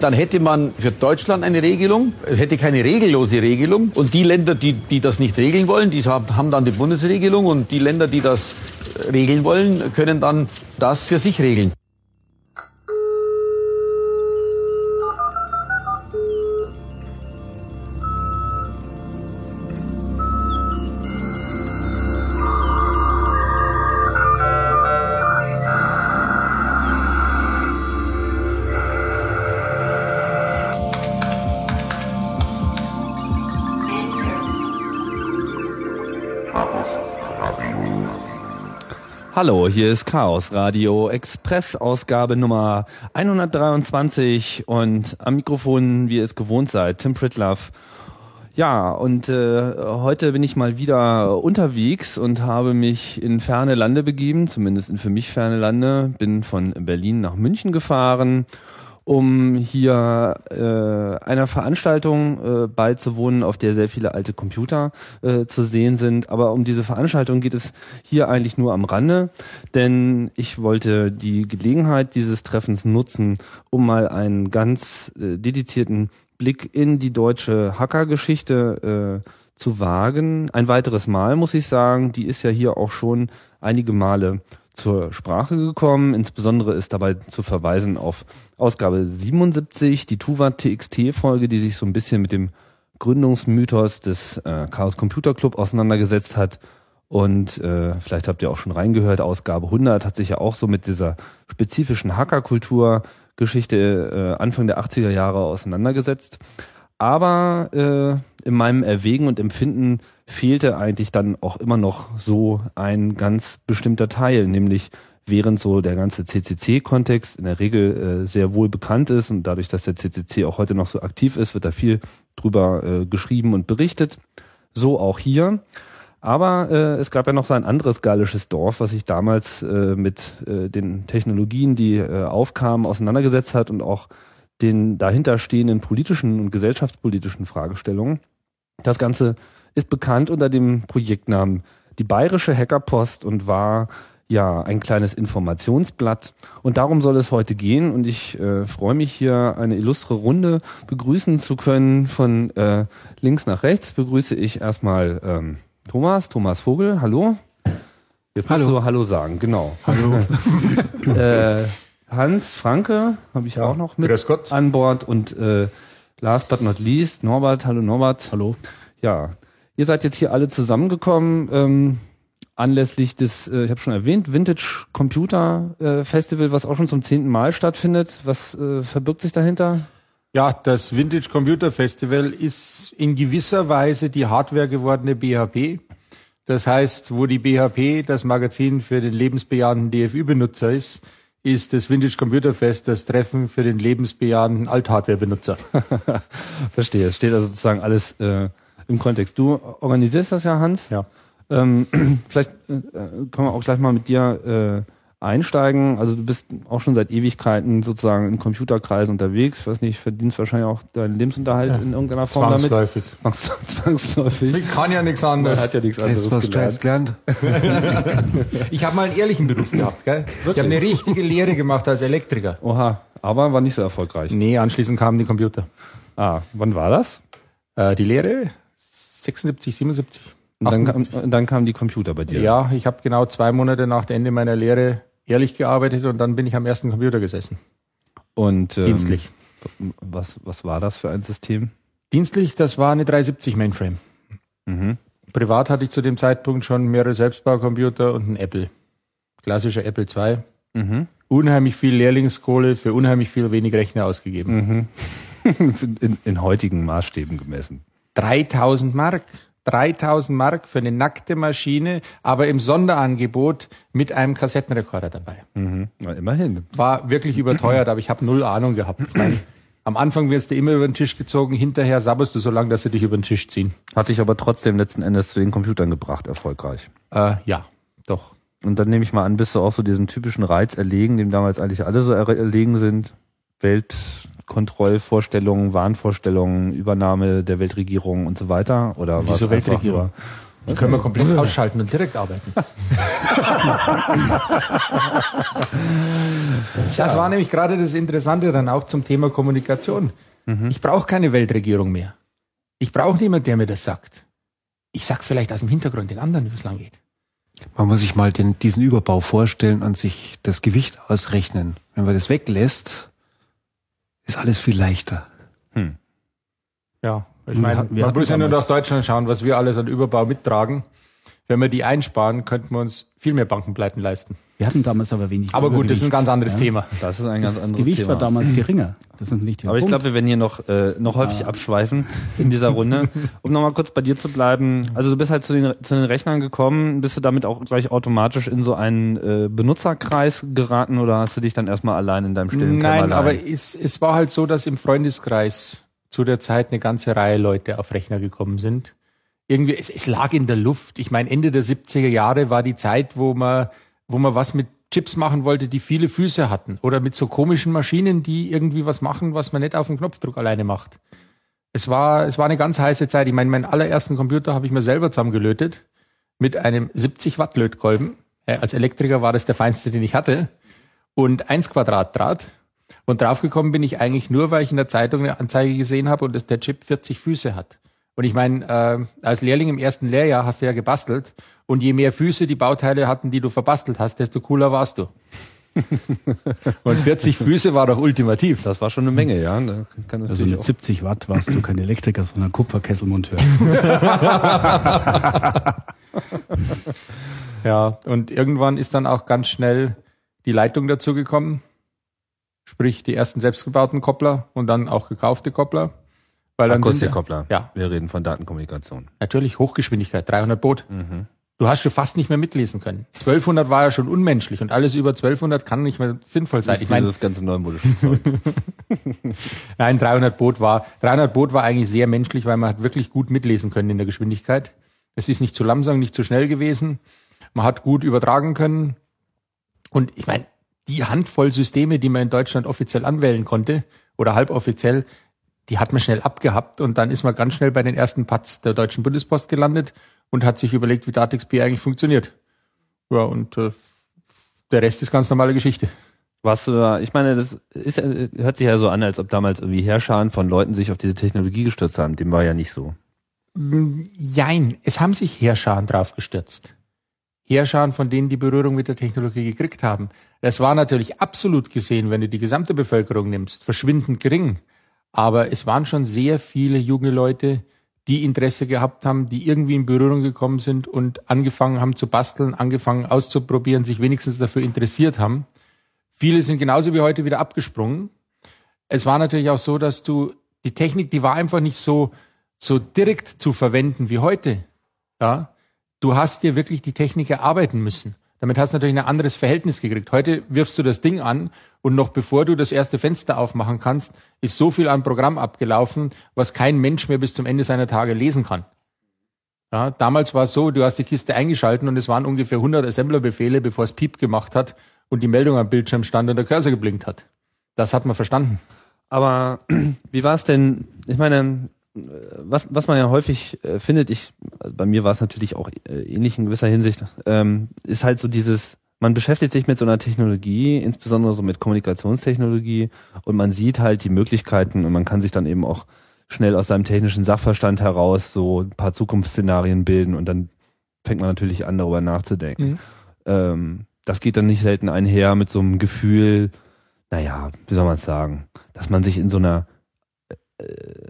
Dann hätte man für Deutschland eine Regelung, hätte keine regellose Regelung. Und die Länder, die, die das nicht regeln wollen, die haben dann die Bundesregelung. Und die Länder, die das regeln wollen, können dann das für sich regeln. Hallo, hier ist Chaos Radio Express Ausgabe Nummer 123 und am Mikrofon, wie ihr es gewohnt seid, Tim Pritloff. Ja, und äh, heute bin ich mal wieder unterwegs und habe mich in ferne Lande begeben, zumindest in für mich ferne Lande. Bin von Berlin nach München gefahren um hier äh, einer Veranstaltung äh, beizuwohnen, auf der sehr viele alte Computer äh, zu sehen sind. Aber um diese Veranstaltung geht es hier eigentlich nur am Rande, denn ich wollte die Gelegenheit dieses Treffens nutzen, um mal einen ganz äh, dedizierten Blick in die deutsche Hackergeschichte äh, zu wagen. Ein weiteres Mal, muss ich sagen, die ist ja hier auch schon einige Male zur Sprache gekommen. Insbesondere ist dabei zu verweisen auf Ausgabe 77, die Tuva TXT Folge, die sich so ein bisschen mit dem Gründungsmythos des äh, Chaos Computer Club auseinandergesetzt hat. Und äh, vielleicht habt ihr auch schon reingehört, Ausgabe 100 hat sich ja auch so mit dieser spezifischen Hackerkultur Geschichte äh, Anfang der 80er Jahre auseinandergesetzt. Aber äh, in meinem Erwägen und Empfinden fehlte eigentlich dann auch immer noch so ein ganz bestimmter Teil, nämlich während so der ganze CCC-Kontext in der Regel äh, sehr wohl bekannt ist und dadurch, dass der CCC auch heute noch so aktiv ist, wird da viel drüber äh, geschrieben und berichtet. So auch hier. Aber äh, es gab ja noch so ein anderes gallisches Dorf, was sich damals äh, mit äh, den Technologien, die äh, aufkamen, auseinandergesetzt hat und auch den dahinterstehenden politischen und gesellschaftspolitischen Fragestellungen. Das Ganze ist bekannt unter dem Projektnamen die Bayerische Hackerpost und war ja ein kleines Informationsblatt. Und darum soll es heute gehen. Und ich äh, freue mich hier eine illustre Runde begrüßen zu können. Von äh, links nach rechts begrüße ich erstmal ähm, Thomas, Thomas Vogel. Hallo. Jetzt musst hallo. du Hallo sagen, genau. Hallo. äh, Hans Franke habe ich ja, auch noch mit an Bord und äh, last but not least Norbert. Hallo Norbert. Hallo. Ja, ihr seid jetzt hier alle zusammengekommen ähm, anlässlich des, äh, ich habe schon erwähnt, Vintage Computer äh, Festival, was auch schon zum zehnten Mal stattfindet. Was äh, verbirgt sich dahinter? Ja, das Vintage Computer Festival ist in gewisser Weise die Hardware gewordene BHP. Das heißt, wo die BHP das Magazin für den lebensbejahenden DFÜ-Benutzer ist, ist das Vintage Computer Fest das Treffen für den lebensbejahenden Althardware-Benutzer. Verstehe. Es steht also sozusagen alles äh, im Kontext. Du organisierst das ja, Hans. Ja. Ähm, vielleicht äh, können wir auch gleich mal mit dir äh, einsteigen. Also du bist auch schon seit Ewigkeiten sozusagen in Computerkreisen unterwegs. Ich weiß nicht, verdienst wahrscheinlich auch deinen Lebensunterhalt ja. in irgendeiner Form Zwangsläufig. damit. Zwangsläufig. Ich kann ja nichts anderes. Man hat ja nichts anderes Jetzt was gelernt. gelernt. ich habe mal einen ehrlichen Beruf gehabt, gell? Wirklich? Ich habe eine richtige Lehre gemacht als Elektriker. Oha, aber war nicht so erfolgreich. Nee, anschließend kamen die Computer. Ah, wann war das? Äh, die Lehre 76, 77. Und dann, kam, dann kamen die Computer bei dir. Ja, ich habe genau zwei Monate nach dem Ende meiner Lehre ehrlich gearbeitet und dann bin ich am ersten Computer gesessen. Und ähm, dienstlich. Was, was war das für ein System? Dienstlich, das war eine 370 Mainframe. Mhm. Privat hatte ich zu dem Zeitpunkt schon mehrere Selbstbaucomputer und einen Apple. Klassischer Apple II. Mhm. Unheimlich viel Lehrlingskohle für unheimlich viel wenig Rechner ausgegeben. Mhm. in, in heutigen Maßstäben gemessen. 3000 Mark. 3000 Mark für eine nackte Maschine, aber im Sonderangebot mit einem Kassettenrekorder dabei. Mhm. Ja, immerhin. War wirklich überteuert, aber ich habe null Ahnung gehabt. Ich mein, am Anfang wirst du immer über den Tisch gezogen, hinterher sabberst du so lange, dass sie dich über den Tisch ziehen. Hat dich aber trotzdem letzten Endes zu den Computern gebracht, erfolgreich. Äh, ja, doch. Und dann nehme ich mal an, bist du auch so diesem typischen Reiz erlegen, dem damals eigentlich alle so erlegen sind. Welt, Kontrollvorstellungen, Wahnvorstellungen, Übernahme der Weltregierung und so weiter? Oder Wieso Weltregierung? Die können wir komplett ausschalten und direkt arbeiten. das war nämlich gerade das Interessante dann auch zum Thema Kommunikation. Mhm. Ich brauche keine Weltregierung mehr. Ich brauche niemanden, der mir das sagt. Ich sag vielleicht aus dem Hintergrund den anderen, wie es lang geht. Man muss sich mal den, diesen Überbau vorstellen und sich das Gewicht ausrechnen. Wenn man das weglässt, ist alles viel leichter. Hm. Ja, ich meine, wir, man muss ja nur nach Deutschland schauen, was wir alles an Überbau mittragen. Wenn wir die einsparen, könnten wir uns viel mehr Bankenpleiten leisten. Wir hatten damals aber wenig. Aber gut, das ist ein ganz anderes ja. Thema. Das ist ein ganz das anderes Gewicht Thema. war damals geringer. Das ist ein wichtiger Aber ich glaube, wir werden hier noch, äh, noch häufig ah. abschweifen in dieser Runde. Um nochmal kurz bei dir zu bleiben. Also du bist halt zu den, zu den Rechnern gekommen. Bist du damit auch gleich automatisch in so einen äh, Benutzerkreis geraten oder hast du dich dann erstmal allein in deinem stillen Nein, aber es, es war halt so, dass im Freundeskreis zu der Zeit eine ganze Reihe Leute auf Rechner gekommen sind. Irgendwie, es, es lag in der Luft. Ich meine, Ende der 70er Jahre war die Zeit, wo man, wo man was mit Chips machen wollte, die viele Füße hatten. Oder mit so komischen Maschinen, die irgendwie was machen, was man nicht auf dem Knopfdruck alleine macht. Es war, es war eine ganz heiße Zeit. Ich meine, meinen allerersten Computer habe ich mir selber zusammengelötet mit einem 70 Watt Lötkolben. Als Elektriker war das der feinste, den ich hatte. Und 1 Quadrat Draht. Und draufgekommen bin ich eigentlich nur, weil ich in der Zeitung eine Anzeige gesehen habe und der Chip 40 Füße hat. Und ich meine, äh, als Lehrling im ersten Lehrjahr hast du ja gebastelt. Und je mehr Füße die Bauteile hatten, die du verbastelt hast, desto cooler warst du. und 40 Füße war doch ultimativ. Das war schon eine Menge, ja. also mit 70 Watt warst du kein Elektriker, sondern Kupferkesselmonteur. ja, und irgendwann ist dann auch ganz schnell die Leitung dazu gekommen. Sprich, die ersten selbstgebauten Koppler und dann auch gekaufte Koppler. Weil dann Akustikkoppler. Ja. Wir reden von Datenkommunikation. Natürlich Hochgeschwindigkeit, 300 Boot. Mhm. Du hast schon fast nicht mehr mitlesen können. 1200 war ja schon unmenschlich und alles über 1200 kann nicht mehr sinnvoll sein. Das ich meine, das ganze neumodische Zeug. Nein, 300 Boot war, 300 Boot war eigentlich sehr menschlich, weil man hat wirklich gut mitlesen können in der Geschwindigkeit. Es ist nicht zu langsam, nicht zu schnell gewesen. Man hat gut übertragen können. Und ich meine, die Handvoll Systeme, die man in Deutschland offiziell anwählen konnte oder halboffiziell, die hat man schnell abgehabt und dann ist man ganz schnell bei den ersten Pats der Deutschen Bundespost gelandet und hat sich überlegt, wie DATEX-P eigentlich funktioniert. Ja, und äh, der Rest ist ganz normale Geschichte. Warst du da, ich meine, das ist, hört sich ja so an, als ob damals irgendwie Herrscharen von Leuten sich auf diese Technologie gestürzt haben. Dem war ja nicht so. Jein, es haben sich Herrscharen drauf gestürzt. Herrscharen, von denen die Berührung mit der Technologie gekriegt haben. Das war natürlich absolut gesehen, wenn du die gesamte Bevölkerung nimmst, verschwindend gering. Aber es waren schon sehr viele junge Leute, die Interesse gehabt haben, die irgendwie in Berührung gekommen sind und angefangen haben zu basteln, angefangen auszuprobieren, sich wenigstens dafür interessiert haben. Viele sind genauso wie heute wieder abgesprungen. Es war natürlich auch so, dass du die Technik, die war einfach nicht so so direkt zu verwenden wie heute. Ja, du hast dir wirklich die Technik erarbeiten müssen. Damit hast du natürlich ein anderes Verhältnis gekriegt. Heute wirfst du das Ding an und noch bevor du das erste Fenster aufmachen kannst, ist so viel an Programm abgelaufen, was kein Mensch mehr bis zum Ende seiner Tage lesen kann. Ja, damals war es so, du hast die Kiste eingeschalten und es waren ungefähr 100 Assemblerbefehle, bevor es Piep gemacht hat und die Meldung am Bildschirm stand und der Cursor geblinkt hat. Das hat man verstanden. Aber wie war es denn? Ich meine, was, was man ja häufig äh, findet, ich, bei mir war es natürlich auch äh, ähnlich in gewisser Hinsicht, ähm, ist halt so dieses, man beschäftigt sich mit so einer Technologie, insbesondere so mit Kommunikationstechnologie und man sieht halt die Möglichkeiten und man kann sich dann eben auch schnell aus seinem technischen Sachverstand heraus so ein paar Zukunftsszenarien bilden und dann fängt man natürlich an, darüber nachzudenken. Mhm. Ähm, das geht dann nicht selten einher mit so einem Gefühl, naja, wie soll man es sagen, dass man sich in so einer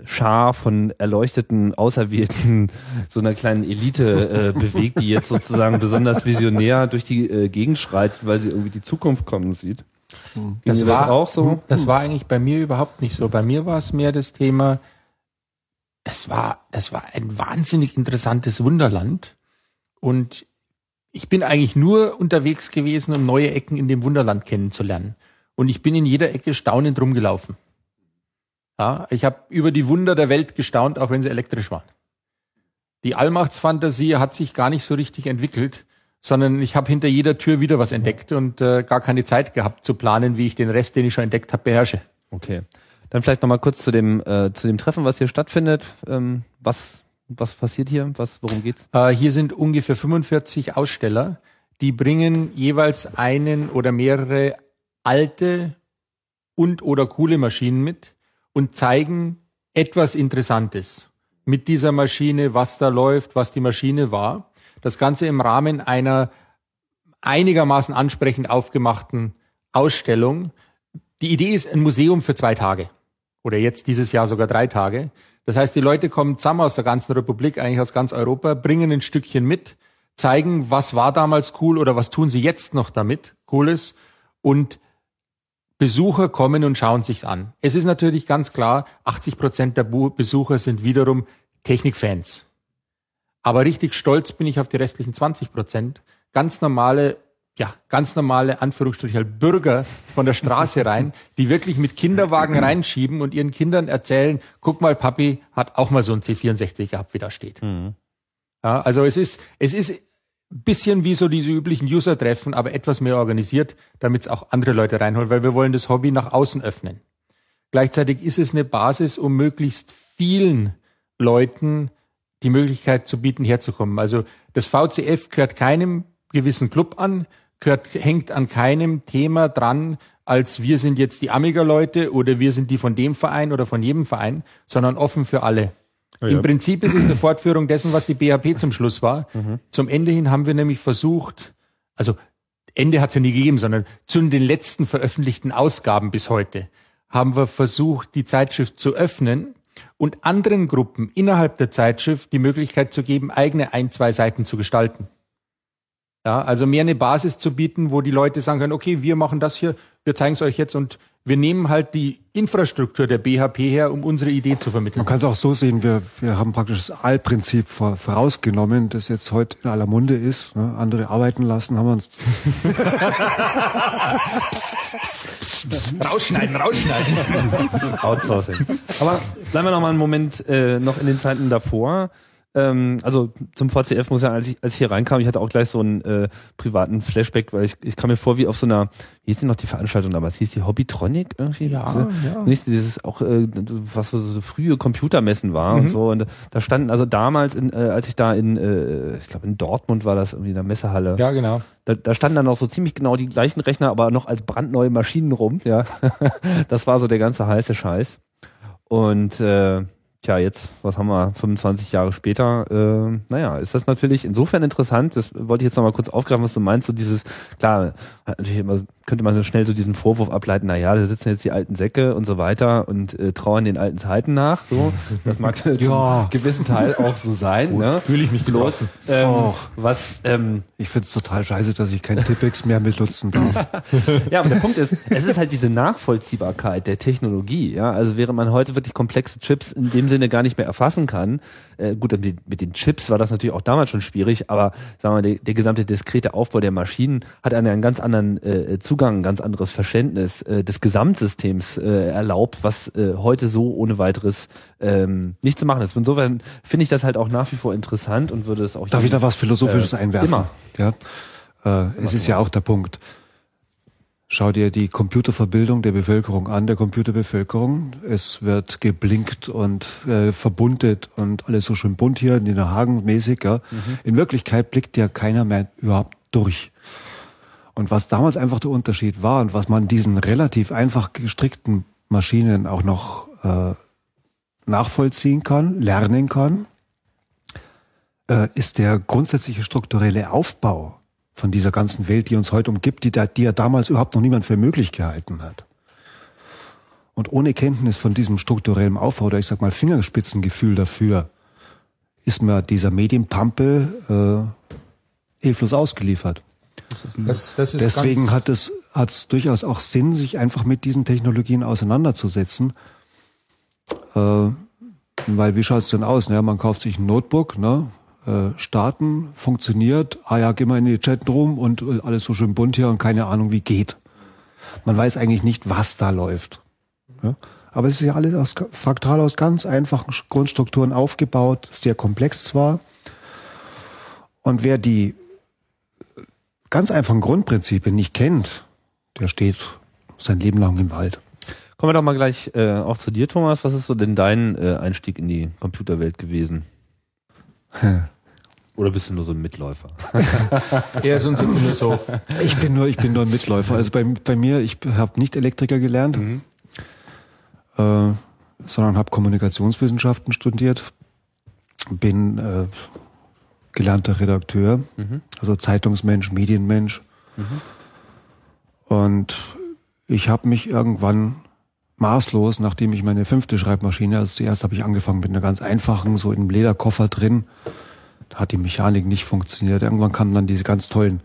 Schar von erleuchteten Auserwählten so einer kleinen Elite äh, bewegt, die jetzt sozusagen besonders visionär durch die äh, Gegend schreitet, weil sie irgendwie die Zukunft kommen sieht. Hm. Das war das auch so. Das war eigentlich bei mir überhaupt nicht so. Bei mir war es mehr das Thema, das war, das war ein wahnsinnig interessantes Wunderland. Und ich bin eigentlich nur unterwegs gewesen, um neue Ecken in dem Wunderland kennenzulernen. Und ich bin in jeder Ecke staunend rumgelaufen. Ja, ich habe über die Wunder der Welt gestaunt, auch wenn sie elektrisch waren. Die Allmachtsfantasie hat sich gar nicht so richtig entwickelt, sondern ich habe hinter jeder Tür wieder was entdeckt und äh, gar keine Zeit gehabt zu planen, wie ich den Rest, den ich schon entdeckt habe, beherrsche. Okay. Dann vielleicht nochmal kurz zu dem, äh, zu dem Treffen, was hier stattfindet. Ähm, was Was passiert hier? Was, worum geht's? Äh, hier sind ungefähr 45 Aussteller, die bringen jeweils einen oder mehrere alte und oder coole Maschinen mit und zeigen etwas Interessantes mit dieser Maschine, was da läuft, was die Maschine war. Das Ganze im Rahmen einer einigermaßen ansprechend aufgemachten Ausstellung. Die Idee ist ein Museum für zwei Tage oder jetzt dieses Jahr sogar drei Tage. Das heißt, die Leute kommen zusammen aus der ganzen Republik, eigentlich aus ganz Europa, bringen ein Stückchen mit, zeigen, was war damals cool oder was tun sie jetzt noch damit, cooles und Besucher kommen und schauen sich's an. Es ist natürlich ganz klar, 80 Prozent der Besucher sind wiederum Technikfans. Aber richtig stolz bin ich auf die restlichen 20 Prozent. Ganz normale, ja, ganz normale, Anführungsstriche, halt Bürger von der Straße rein, die wirklich mit Kinderwagen reinschieben und ihren Kindern erzählen, guck mal, Papi hat auch mal so ein C64 gehabt, wie da steht. Mhm. Ja, also es ist, es ist bisschen wie so diese üblichen User-Treffen, aber etwas mehr organisiert, damit es auch andere Leute reinholt, weil wir wollen das Hobby nach außen öffnen. Gleichzeitig ist es eine Basis, um möglichst vielen Leuten die Möglichkeit zu bieten, herzukommen. Also das VCF gehört keinem gewissen Club an, gehört, hängt an keinem Thema dran, als wir sind jetzt die Amiga-Leute oder wir sind die von dem Verein oder von jedem Verein, sondern offen für alle. Ja, Im Prinzip ist es eine Fortführung dessen, was die BHP zum Schluss war. Mhm. Zum Ende hin haben wir nämlich versucht, also Ende hat es ja nie gegeben, sondern zu den letzten veröffentlichten Ausgaben bis heute haben wir versucht, die Zeitschrift zu öffnen und anderen Gruppen innerhalb der Zeitschrift die Möglichkeit zu geben, eigene ein, zwei Seiten zu gestalten. Ja, also mehr eine Basis zu bieten, wo die Leute sagen können, okay, wir machen das hier, wir zeigen es euch jetzt und wir nehmen halt die Infrastruktur der BHP her, um unsere Idee zu vermitteln. Man kann es auch so sehen, wir, wir haben praktisch das Allprinzip vorausgenommen, das jetzt heute in aller Munde ist. Ne? Andere arbeiten lassen, haben wir uns... rausschneiden, rausschneiden. Outsourcing. Aber bleiben wir noch mal einen Moment äh, noch in den Zeiten davor ähm, also zum VCF muss ja, als ich, als ich hier reinkam, ich hatte auch gleich so einen äh, privaten Flashback, weil ich, ich kam mir vor wie auf so einer, wie hieß denn noch die Veranstaltung damals? Hieß die Hobbytronic irgendwie? Ja, also, ja. Nicht dieses auch, äh, was so, so frühe Computermessen war mhm. und so. Und da standen also damals, in, äh, als ich da in, äh, ich glaube in Dortmund war das irgendwie in der Messehalle. Ja, genau. Da, da standen dann auch so ziemlich genau die gleichen Rechner, aber noch als brandneue Maschinen rum, ja. das war so der ganze heiße Scheiß. Und äh, Tja, jetzt, was haben wir, 25 Jahre später, äh, naja, ist das natürlich insofern interessant, das wollte ich jetzt nochmal kurz aufgreifen, was du meinst, so dieses, klar, natürlich immer, könnte man so schnell so diesen Vorwurf ableiten, naja, da sitzen jetzt die alten Säcke und so weiter und äh, trauern den alten Zeiten nach, so, das mag ja. zum gewissen Teil auch so sein, oh, ne? Fühle ich mich bloß, ähm, was, ähm, Ich find's total scheiße, dass ich kein Tippex mehr benutzen darf. ja, aber der Punkt ist, es ist halt diese Nachvollziehbarkeit der Technologie, ja, also während man heute wirklich komplexe Chips in dem Sinne gar nicht mehr erfassen kann. Äh, gut, mit den Chips war das natürlich auch damals schon schwierig, aber sagen wir, der, der gesamte diskrete Aufbau der Maschinen hat einen, einen ganz anderen äh, Zugang, ein ganz anderes Verständnis äh, des Gesamtsystems äh, erlaubt, was äh, heute so ohne weiteres ähm, nicht zu machen ist. Insofern finde ich das halt auch nach wie vor interessant und würde es auch. Darf ich da was Philosophisches äh, einwerfen? Immer. Ja. Äh, es ist ja auch der Punkt. Schau dir die Computerverbildung der Bevölkerung an, der Computerbevölkerung. Es wird geblinkt und äh, verbundet und alles so schön bunt hier, Nina Hagen mäßig. Ja. Mhm. In Wirklichkeit blickt ja keiner mehr überhaupt durch. Und was damals einfach der Unterschied war und was man diesen relativ einfach gestrickten Maschinen auch noch äh, nachvollziehen kann, lernen kann, äh, ist der grundsätzliche strukturelle Aufbau von dieser ganzen Welt, die uns heute umgibt, die, die ja damals überhaupt noch niemand für möglich gehalten hat. Und ohne Kenntnis von diesem strukturellen Aufbau oder ich sag mal Fingerspitzengefühl dafür, ist mir dieser Medienpampe äh, hilflos ausgeliefert. Das, das ist Deswegen hat es, hat es durchaus auch Sinn, sich einfach mit diesen Technologien auseinanderzusetzen. Äh, weil wie schaut's denn aus? Ja, man kauft sich ein Notebook, ne? Äh, starten, funktioniert, ah ja, geh mal in die Chatroom und äh, alles so schön bunt hier und keine Ahnung, wie geht. Man weiß eigentlich nicht, was da läuft. Ja? Aber es ist ja alles aus, faktal aus ganz einfachen Grundstrukturen aufgebaut, sehr komplex zwar. Und wer die ganz einfachen Grundprinzipien nicht kennt, der steht sein Leben lang im Wald. Kommen wir doch mal gleich äh, auch zu dir, Thomas. Was ist so denn dein äh, Einstieg in die Computerwelt gewesen? Oder bist du nur so ein Mitläufer? Er ist unser Philosoph. Ich bin nur, ich bin nur ein Mitläufer. Also bei, bei mir, ich habe nicht Elektriker gelernt, Mhm. äh, sondern habe Kommunikationswissenschaften studiert. Bin äh, gelernter Redakteur, Mhm. also Zeitungsmensch, Medienmensch. Und ich habe mich irgendwann maßlos, nachdem ich meine fünfte Schreibmaschine, also zuerst habe ich angefangen mit einer ganz einfachen, so in einem Lederkoffer drin, da hat die Mechanik nicht funktioniert. Irgendwann kamen dann diese ganz tollen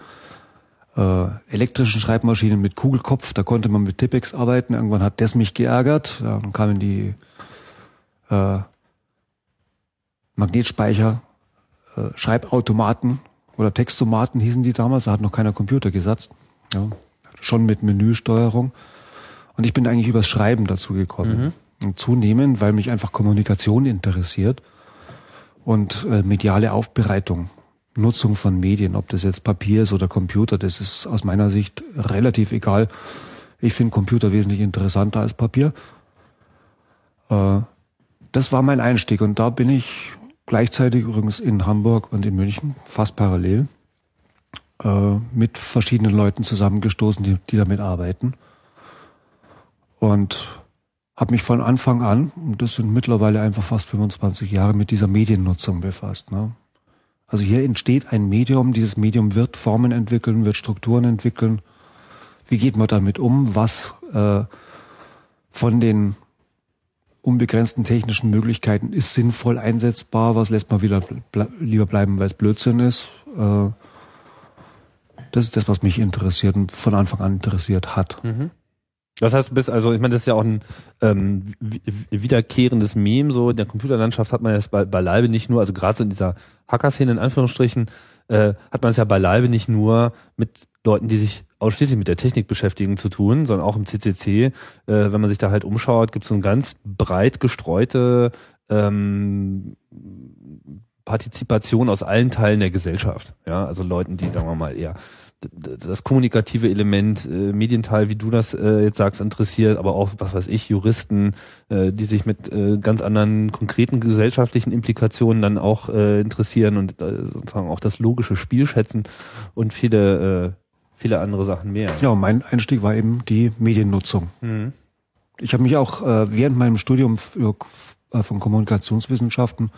äh, elektrischen Schreibmaschinen mit Kugelkopf, da konnte man mit Tippex arbeiten. Irgendwann hat das mich geärgert. Dann kamen die äh, Magnetspeicher, äh, Schreibautomaten oder Textomaten hießen die damals. Da hat noch keiner Computer gesetzt. Ja, schon mit Menüsteuerung. Und ich bin eigentlich übers Schreiben dazu gekommen. Und zunehmend, weil mich einfach Kommunikation interessiert und äh, mediale Aufbereitung, Nutzung von Medien, ob das jetzt Papier ist oder Computer, das ist aus meiner Sicht relativ egal. Ich finde Computer wesentlich interessanter als Papier. Äh, das war mein Einstieg und da bin ich gleichzeitig übrigens in Hamburg und in München fast parallel äh, mit verschiedenen Leuten zusammengestoßen, die, die damit arbeiten. Und habe mich von Anfang an, und das sind mittlerweile einfach fast 25 Jahre, mit dieser Mediennutzung befasst. Ne? Also hier entsteht ein Medium, dieses Medium wird Formen entwickeln, wird Strukturen entwickeln. Wie geht man damit um? Was äh, von den unbegrenzten technischen Möglichkeiten ist sinnvoll einsetzbar? Was lässt man wieder ble lieber bleiben, weil es Blödsinn ist? Äh, das ist das, was mich interessiert und von Anfang an interessiert hat. Das heißt, du bist also, ich meine, das ist ja auch ein ähm, wi- wiederkehrendes Meme, so in der Computerlandschaft hat man das bei, beileibe nicht nur, also gerade so in dieser Hacker-Szene in Anführungsstrichen, äh, hat man es ja beileibe nicht nur mit Leuten, die sich ausschließlich mit der Technik beschäftigen, zu tun, sondern auch im CCC, äh, wenn man sich da halt umschaut, gibt es so eine ganz breit gestreute ähm, Partizipation aus allen Teilen der Gesellschaft. Ja, also Leuten, die, sagen wir mal, eher das kommunikative Element, äh, Medienteil, wie du das äh, jetzt sagst, interessiert, aber auch, was weiß ich, Juristen, äh, die sich mit äh, ganz anderen konkreten gesellschaftlichen Implikationen dann auch äh, interessieren und äh, sozusagen auch das logische Spiel schätzen und viele, äh, viele andere Sachen mehr. Ja, und mein Einstieg war eben die Mediennutzung. Ich habe mich auch äh, während meinem Studium für, äh, von Kommunikationswissenschaften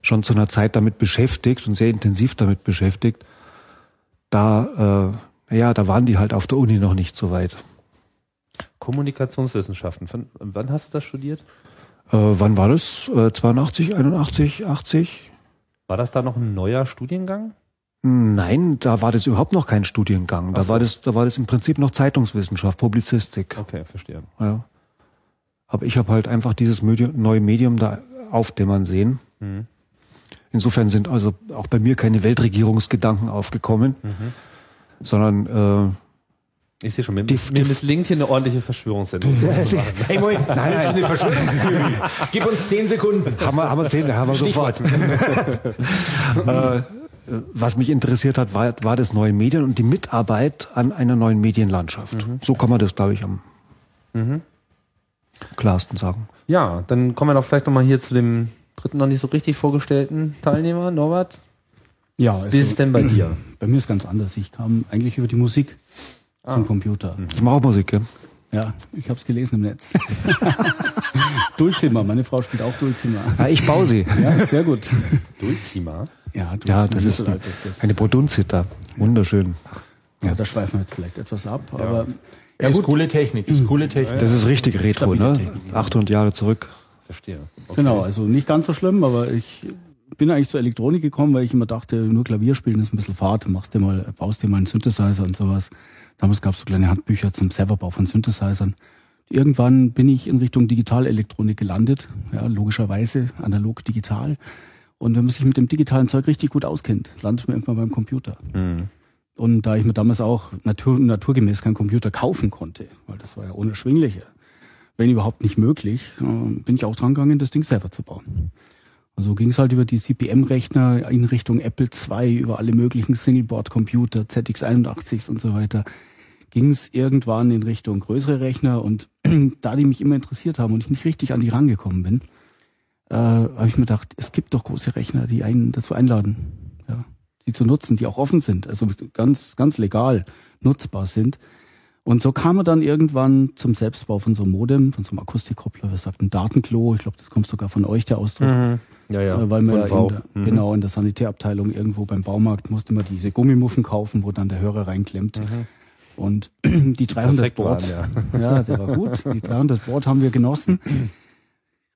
schon zu einer Zeit damit beschäftigt und sehr intensiv damit beschäftigt. Da, äh, ja, da waren die halt auf der Uni noch nicht so weit. Kommunikationswissenschaften. Von, wann hast du das studiert? Äh, wann war das? Äh, 82, 81, 80? War das da noch ein neuer Studiengang? Nein, da war das überhaupt noch kein Studiengang. Da so. war das, da war das im Prinzip noch Zeitungswissenschaft, Publizistik. Okay, verstehe. Ja. Aber ich habe halt einfach dieses Medium, neue Medium da aufdämmern sehen. Mhm. Insofern sind also auch bei mir keine Weltregierungsgedanken aufgekommen, Mhm. sondern Ich sehe schon, mir, Die- mir die- misslingt hier eine ordentliche Verschwörungssendung. Hey, Moment, nein, das ist eine Verschwörungstheorie. Gib uns zehn Sekunden. äh, haben wir, haben wir zehn, haben wir sofort. äh, was mich interessiert hat, war, war das neue Medien und die Mitarbeit an einer neuen Medienlandschaft. Mhm. So kann man das, glaube ich, am klarsten sagen. Ja, dann kommen wir doch vielleicht nochmal hier zu dem dritten noch nicht so richtig vorgestellten Teilnehmer, Norbert. Ja, also Wie ist es denn bei dir? bei mir ist ganz anders. Ich kam eigentlich über die Musik zum Computer. Ich mache auch Musik, gell? Ja, ich habe es gelesen im Netz. Dulcimer, meine Frau spielt auch Dulcimer. Ja, ich baue sie. Ja, sehr gut. Dulcimer. Ja, Dulcimer Ja, das ist das, eine Bodunzita. Wunderschön. ja, da schweifen wir jetzt vielleicht etwas ab, aber Ja, ist coole Technik, ist coole Technik. Das ist richtig retro, Stabile ne? Technik, ja. 800 Jahre zurück. Verstehe. Okay. genau, also nicht ganz so schlimm, aber ich bin eigentlich zur Elektronik gekommen, weil ich immer dachte, nur Klavier spielen ist ein bisschen fad, machst dir mal, baust dir mal einen Synthesizer und sowas. Damals gab es so kleine Handbücher zum Selberbau von Synthesizern. Irgendwann bin ich in Richtung Digitalelektronik gelandet, ja, logischerweise analog digital. Und wenn man sich mit dem digitalen Zeug richtig gut auskennt, landet man irgendwann beim Computer. Hm. Und da ich mir damals auch natur, naturgemäß keinen Computer kaufen konnte, weil das war ja unerschwinglich, wenn überhaupt nicht möglich, äh, bin ich auch dran gegangen, das Ding selber zu bauen. Also ging es halt über die CPM-Rechner in Richtung Apple II, über alle möglichen Singleboard-Computer, ZX81s und so weiter. Ging es irgendwann in Richtung größere Rechner und da die mich immer interessiert haben und ich nicht richtig an die rangekommen bin, äh, habe ich mir gedacht, es gibt doch große Rechner, die einen dazu einladen, ja, sie zu nutzen, die auch offen sind, also ganz, ganz legal nutzbar sind. Und so kam er dann irgendwann zum Selbstbau von so einem Modem, von so einem Akustikkoppler, wir sagten Datenklo, ich glaube, das kommt sogar von euch, der Ausdruck. Mhm. Ja, ja. Äh, weil man ja in der, Mhm. genau in der Sanitärabteilung irgendwo beim Baumarkt musste man diese Gummimuffen kaufen, wo dann der Hörer reinklemmt. Und die 300 Mhm. Perfekt Baud, waren, ja, der war gut. Die 300 Baud haben wir genossen.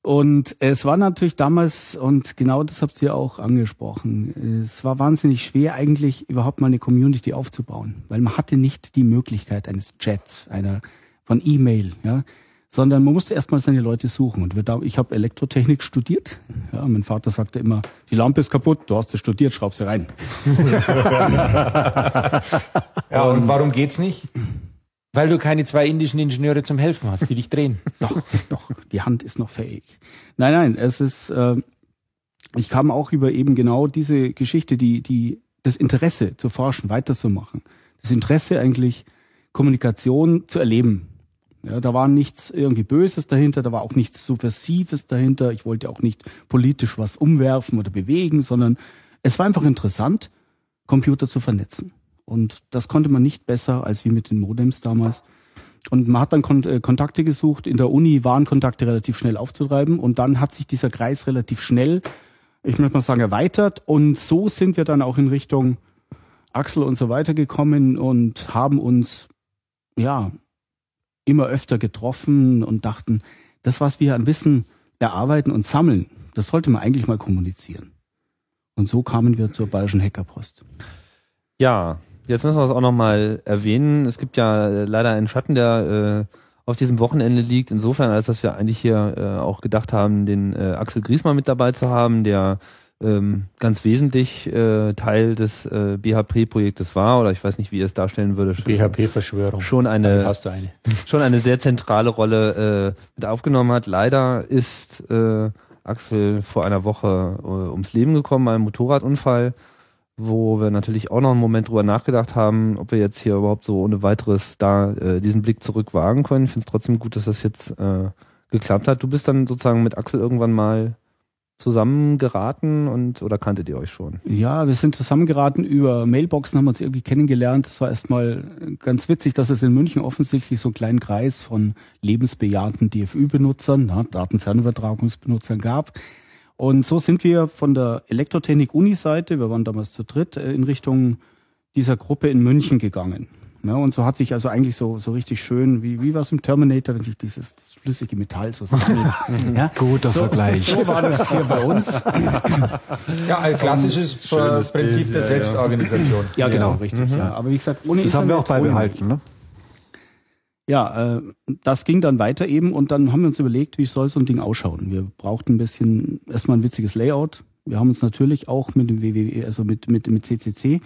Und es war natürlich damals, und genau das habt ihr auch angesprochen, es war wahnsinnig schwer eigentlich überhaupt mal eine Community aufzubauen, weil man hatte nicht die Möglichkeit eines Chats, einer von E-Mail, ja, sondern man musste erstmal seine Leute suchen. Und da, ich habe Elektrotechnik studiert. Ja, mein Vater sagte immer, die Lampe ist kaputt, du hast es studiert, schraub sie rein. Ja, und warum geht's nicht? Weil du keine zwei indischen Ingenieure zum Helfen hast, die dich drehen. Doch, doch, die Hand ist noch fähig. Nein, nein, es ist, äh, ich kam auch über eben genau diese Geschichte, die, die, das Interesse zu forschen, weiterzumachen. Das Interesse eigentlich, Kommunikation zu erleben. Ja, da war nichts irgendwie Böses dahinter, da war auch nichts Subversives dahinter. Ich wollte auch nicht politisch was umwerfen oder bewegen, sondern es war einfach interessant, Computer zu vernetzen. Und das konnte man nicht besser als wie mit den Modems damals. Und man hat dann Kon äh, Kontakte gesucht. In der Uni waren Kontakte relativ schnell aufzutreiben. Und dann hat sich dieser Kreis relativ schnell, ich möchte mal sagen, erweitert. Und so sind wir dann auch in Richtung Axel und so weiter gekommen und haben uns, ja, immer öfter getroffen und dachten, das, was wir an Wissen erarbeiten und sammeln, das sollte man eigentlich mal kommunizieren. Und so kamen wir zur Bayerischen Hackerpost. Ja, jetzt müssen wir es auch nochmal erwähnen. Es gibt ja äh, leider einen Schatten, der äh, auf diesem Wochenende liegt. Insofern, als dass wir eigentlich hier äh, auch gedacht haben, den äh, Axel Griesmann mit dabei zu haben, der ähm, ganz wesentlich äh, Teil des äh, BHP-Projektes war, oder ich weiß nicht, wie ihr es darstellen würde. BHP-Verschwörung. schon eine hast du eine. schon eine sehr zentrale Rolle äh, mit aufgenommen hat. Leider ist äh, Axel vor einer Woche äh, ums Leben gekommen bei einem Motorradunfall, wo wir natürlich auch noch einen Moment drüber nachgedacht haben, ob wir jetzt hier überhaupt so ohne weiteres da äh, diesen Blick zurück wagen können. Ich finde es trotzdem gut, dass das jetzt äh, geklappt hat. Du bist dann sozusagen mit Axel irgendwann mal zusammengeraten und oder kanntet ihr euch schon? Ja, wir sind zusammengeraten über Mailboxen, haben uns irgendwie kennengelernt. Das war erstmal ganz witzig, dass es in München offensichtlich so einen kleinen Kreis von lebensbejahten DFÜ-Benutzern, Datenfernübertragungsbenutzern gab. Und so sind wir von der Elektrotechnik-Uni-Seite, wir waren damals zu dritt, äh, in Richtung dieser Gruppe in München gegangen. Ja, und so hat sich also eigentlich so, so richtig schön, wie, wie was im Terminator, wenn sich dieses flüssige Metall so ja, Guter so, Vergleich. So war das hier bei uns. Ja, ein klassisches Schönes Prinzip Bild, der ja, Selbstorganisation. Ja, genau, richtig. Ja. Aber wie gesagt, ohne Das haben wir auch Internet, ohne- beibehalten, ne? Ja, äh, das ging dann weiter eben und dann haben wir uns überlegt, wie soll so ein Ding ausschauen. Wir brauchten ein bisschen erstmal ein witziges Layout. Wir haben uns natürlich auch mit dem WWW, also mit mit mit CCC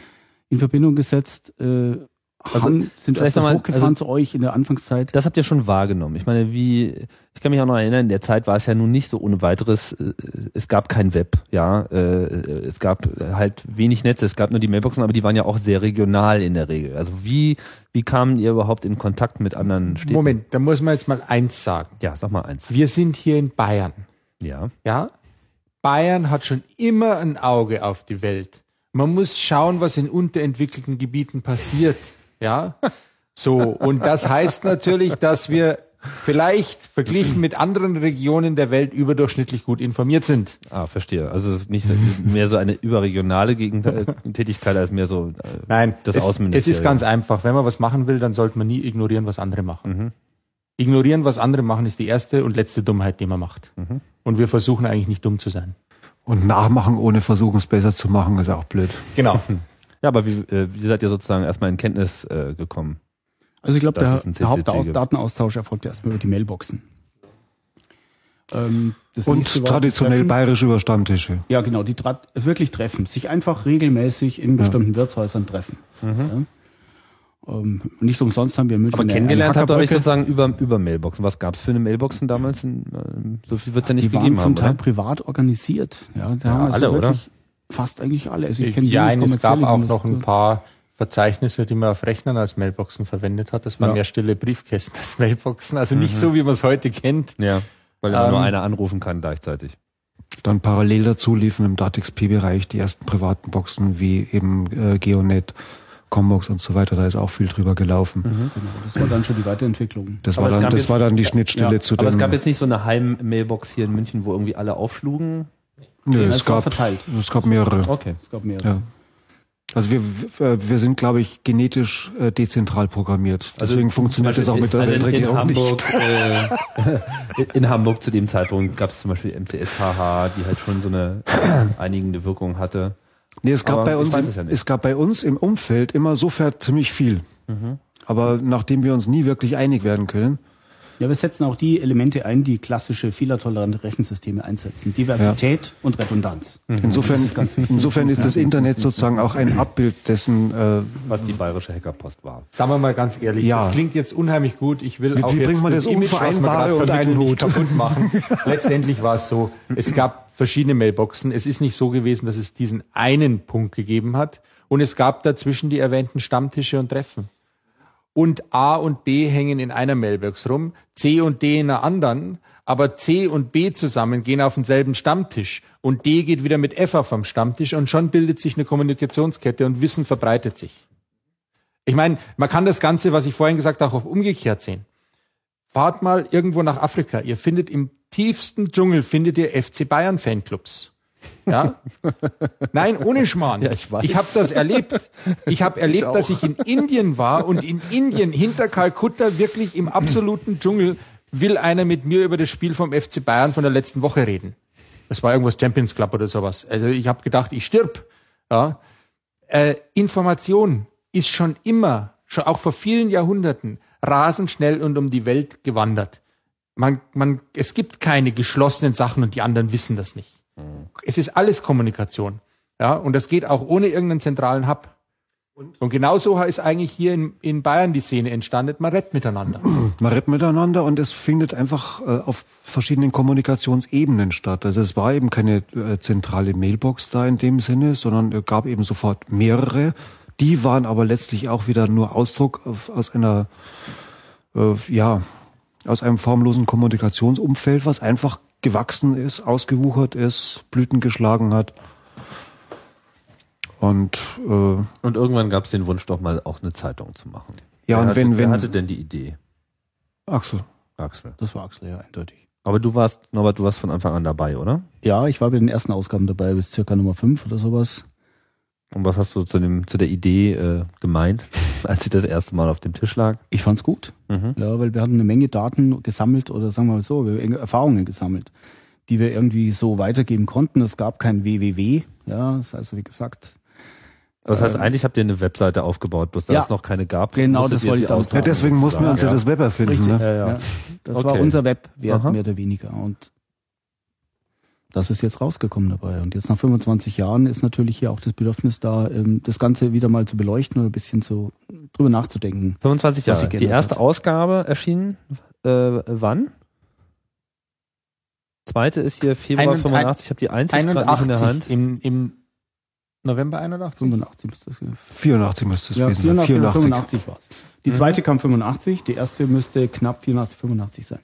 in Verbindung gesetzt. Äh, Also, haben, sind vielleicht öfters noch mal, hochgefahren also- zu euch in der Anfangszeit. Das habt ihr schon wahrgenommen. Ich meine, wie, ich kann mich auch noch erinnern, in der Zeit war es ja nun nicht so ohne weiteres, äh, es gab kein Web, ja, äh, es gab halt wenig Netze, es gab nur die Mailboxen, aber die waren ja auch sehr regional in der Regel. Also wie, wie kamen ihr überhaupt in Kontakt mit anderen Städten? Moment, da muss man jetzt mal eins sagen. Ja, sag mal eins. Wir sind hier in Bayern. Ja. Ja? Bayern hat schon immer ein Auge auf die Welt. Man muss schauen, was in unterentwickelten Gebieten passiert. Ja? So. Und das heißt natürlich, dass wir vielleicht verglichen mit anderen Regionen der Welt überdurchschnittlich gut informiert sind. Ah, verstehe. Also es ist nicht mehr so eine überregionale äh, Tätigkeit als mehr so äh, Nein, das es, es Außenministerium. ist ganz einfach. Wenn man was machen will, dann sollte man nie ignorieren, was andere machen. Ignorieren, was andere machen, ist die erste und letzte Dummheit, die man macht. Und wir versuchen eigentlich nicht dumm zu sein. Und nachmachen, ohne versuchen, es besser zu machen, ist auch blöd. Genau. Ja, aber wie, äh, wie seid ihr sozusagen erstmal in Kenntnis äh, gekommen? Also ich glaube, Das der, der. Hauptdatenaustausch erfolgte erstmal über die Mailboxen. Ähm, Und traditionell Treffen. bayerisch über Stammtische. Ja, genau, die wirklich treffen, sich einfach regelmäßig in bestimmten Wirtshäusern treffen. Ja. Ähm, nicht umsonst haben wir in München Aber kennengelernt habt ihr euch sozusagen über, über Mailboxen. Was gab's für eine Mailboxen damals? In, äh, so viel wird's ja nicht Die waren gegeben zum haben, Teil oder? privat organisiert. Ja, da haben alle, also oder? Fast eigentlich alle. Also ich kenne ja, es gab auch noch ein paar Verzeichnisse, die man auf Rechnern als Mailboxen verwendet hat. Das waren Ja. mehr stille Briefkästen als Mailboxen. Also nicht so, wie man es heute kennt. Ja, weil immer nur Ähm, einer anrufen kann gleichzeitig. Dann parallel dazu liefen im DATXP-Bereich die ersten privaten Boxen wie eben äh, Geonet, Combox und so weiter. Da ist auch viel drüber gelaufen. Genau, das war dann schon die Weiterentwicklung. Das, Aber war dann, das jetzt- war dann die Schnittstelle Ja, zu Aber dem. es gab jetzt nicht so eine Heim-Mailbox hier in München, wo irgendwie alle aufschlugen. nö, es es, gab, verteilt. es gab mehrere. Okay. Es gab mehrere. Ja. Also wir, wir wir sind, glaube ich, genetisch äh, dezentral programmiert. Deswegen funktioniert das auch mit der also in, in Weltregierung Hamburg, nicht. äh, in Hamburg zu dem Zeitpunkt gab es zum Beispiel MCSHH, die halt schon so eine einigende Wirkung hatte. Nee, es gab Aber bei uns, es ja es gab bei uns im Umfeld immer sofern ziemlich viel. Aber nachdem wir uns nie wirklich einig werden können, Ja, wir setzen auch die Elemente ein, die klassische fehlertolerante Rechensysteme einsetzen. Diversität und Redundanz. insofern, insofern ist das Internet sozusagen auch ein Abbild dessen, äh, Was die bayerische Hackerpost war. Sagen wir mal ganz ehrlich, Ja. das klingt jetzt unheimlich gut. Ich will Wie- auch wie jetzt bringt man das Image, was gerade nicht Hut? kaputt machen. Letztendlich war es so, es gab verschiedene Mailboxen. Es ist nicht so gewesen, dass es diesen einen Punkt gegeben hat. Und es gab dazwischen die erwähnten Stammtische und Treffen. Und A und B hängen in einer Mailbox rum, C und D in einer anderen, aber C und B zusammen gehen auf denselben Stammtisch und D geht wieder mit F auf am Stammtisch und schon bildet sich eine Kommunikationskette und Wissen verbreitet sich. Ich meine, man kann das Ganze, was ich vorhin gesagt habe, auch umgekehrt sehen. Fahrt mal irgendwo nach Afrika. Ihr findet im tiefsten Dschungel findet ihr FC Bayern Fanclubs. Ja? Nein, ohne Schmarrn. Ja, ich weiß. Ich habe das erlebt. Ich habe erlebt, dass ich in Indien war und in Indien hinter Kalkutta wirklich im absoluten Dschungel will einer mit mir über das Spiel vom FC Bayern von der letzten Woche reden. Das war irgendwas Champions Club oder sowas. Also ich habe gedacht, ich stirb. Ja? Äh, Information ist schon immer, schon auch vor vielen Jahrhunderten, rasend schnell und um die Welt gewandert. Man, man, es gibt keine geschlossenen Sachen und die anderen wissen das nicht. Es ist alles Kommunikation. Ja, und das geht auch ohne irgendeinen zentralen Hub. Und, genauso ist eigentlich hier in, in Bayern die Szene entstanden. Man redet miteinander. man redet miteinander und es findet einfach äh, auf verschiedenen Kommunikationsebenen statt. Also es war eben keine äh, zentrale Mailbox da in dem Sinne, sondern es gab eben sofort mehrere. Die waren aber letztlich auch wieder nur Ausdruck auf, aus einer, äh, ja, aus einem formlosen Kommunikationsumfeld, was einfach gewachsen ist, ausgewuchert ist, Blüten geschlagen hat. Und äh, Und irgendwann gab es den Wunsch, doch mal auch eine Zeitung zu machen. ja, wer und hatte, wenn, wer wenn hatte denn die Idee, Axel, Axel? Das war Axel, ja, eindeutig. Aber du warst, Norbert, du warst von Anfang an dabei, oder? Ja, ich war bei den ersten Ausgaben dabei, bis circa Nummer 5 oder sowas. Und was hast du zu, dem, zu der Idee äh, gemeint, als sie das erste Mal auf dem Tisch lag? Ich fand's gut. Mhm. Ja, weil wir hatten eine Menge Daten gesammelt oder sagen wir mal so, wir haben Erfahrungen gesammelt, die wir irgendwie so weitergeben konnten. Es gab kein WWW, ja, das heißt, also wie gesagt, Das heißt, eigentlich habt ihr eine Webseite aufgebaut, bloß da Ja. es noch keine gab. Genau, das wollte ich damit austragen, ja, deswegen mussten wir uns ja das Web erfinden. Richtig. Ne? Ja, ja. Ja, das Okay. war unser Webwert Aha. mehr oder weniger. Und das ist jetzt rausgekommen dabei. Und jetzt nach 25 Jahren ist natürlich hier auch das Bedürfnis da, ähm, das Ganze wieder mal zu beleuchten oder ein bisschen zu drüber nachzudenken. 25 Was Jahre. Die erste hat. Ausgabe erschien äh, wann? Zweite ist hier Februar Einund- 85. Ich habe die einzige gerade nicht in der Hand. 81 im, im November 81? 85 müsste das gewesen 84 müsste es Ja, gewesen sein. 84 oder 84. 85 war's. Die zweite kam 85, die erste müsste knapp 84, 85 sein.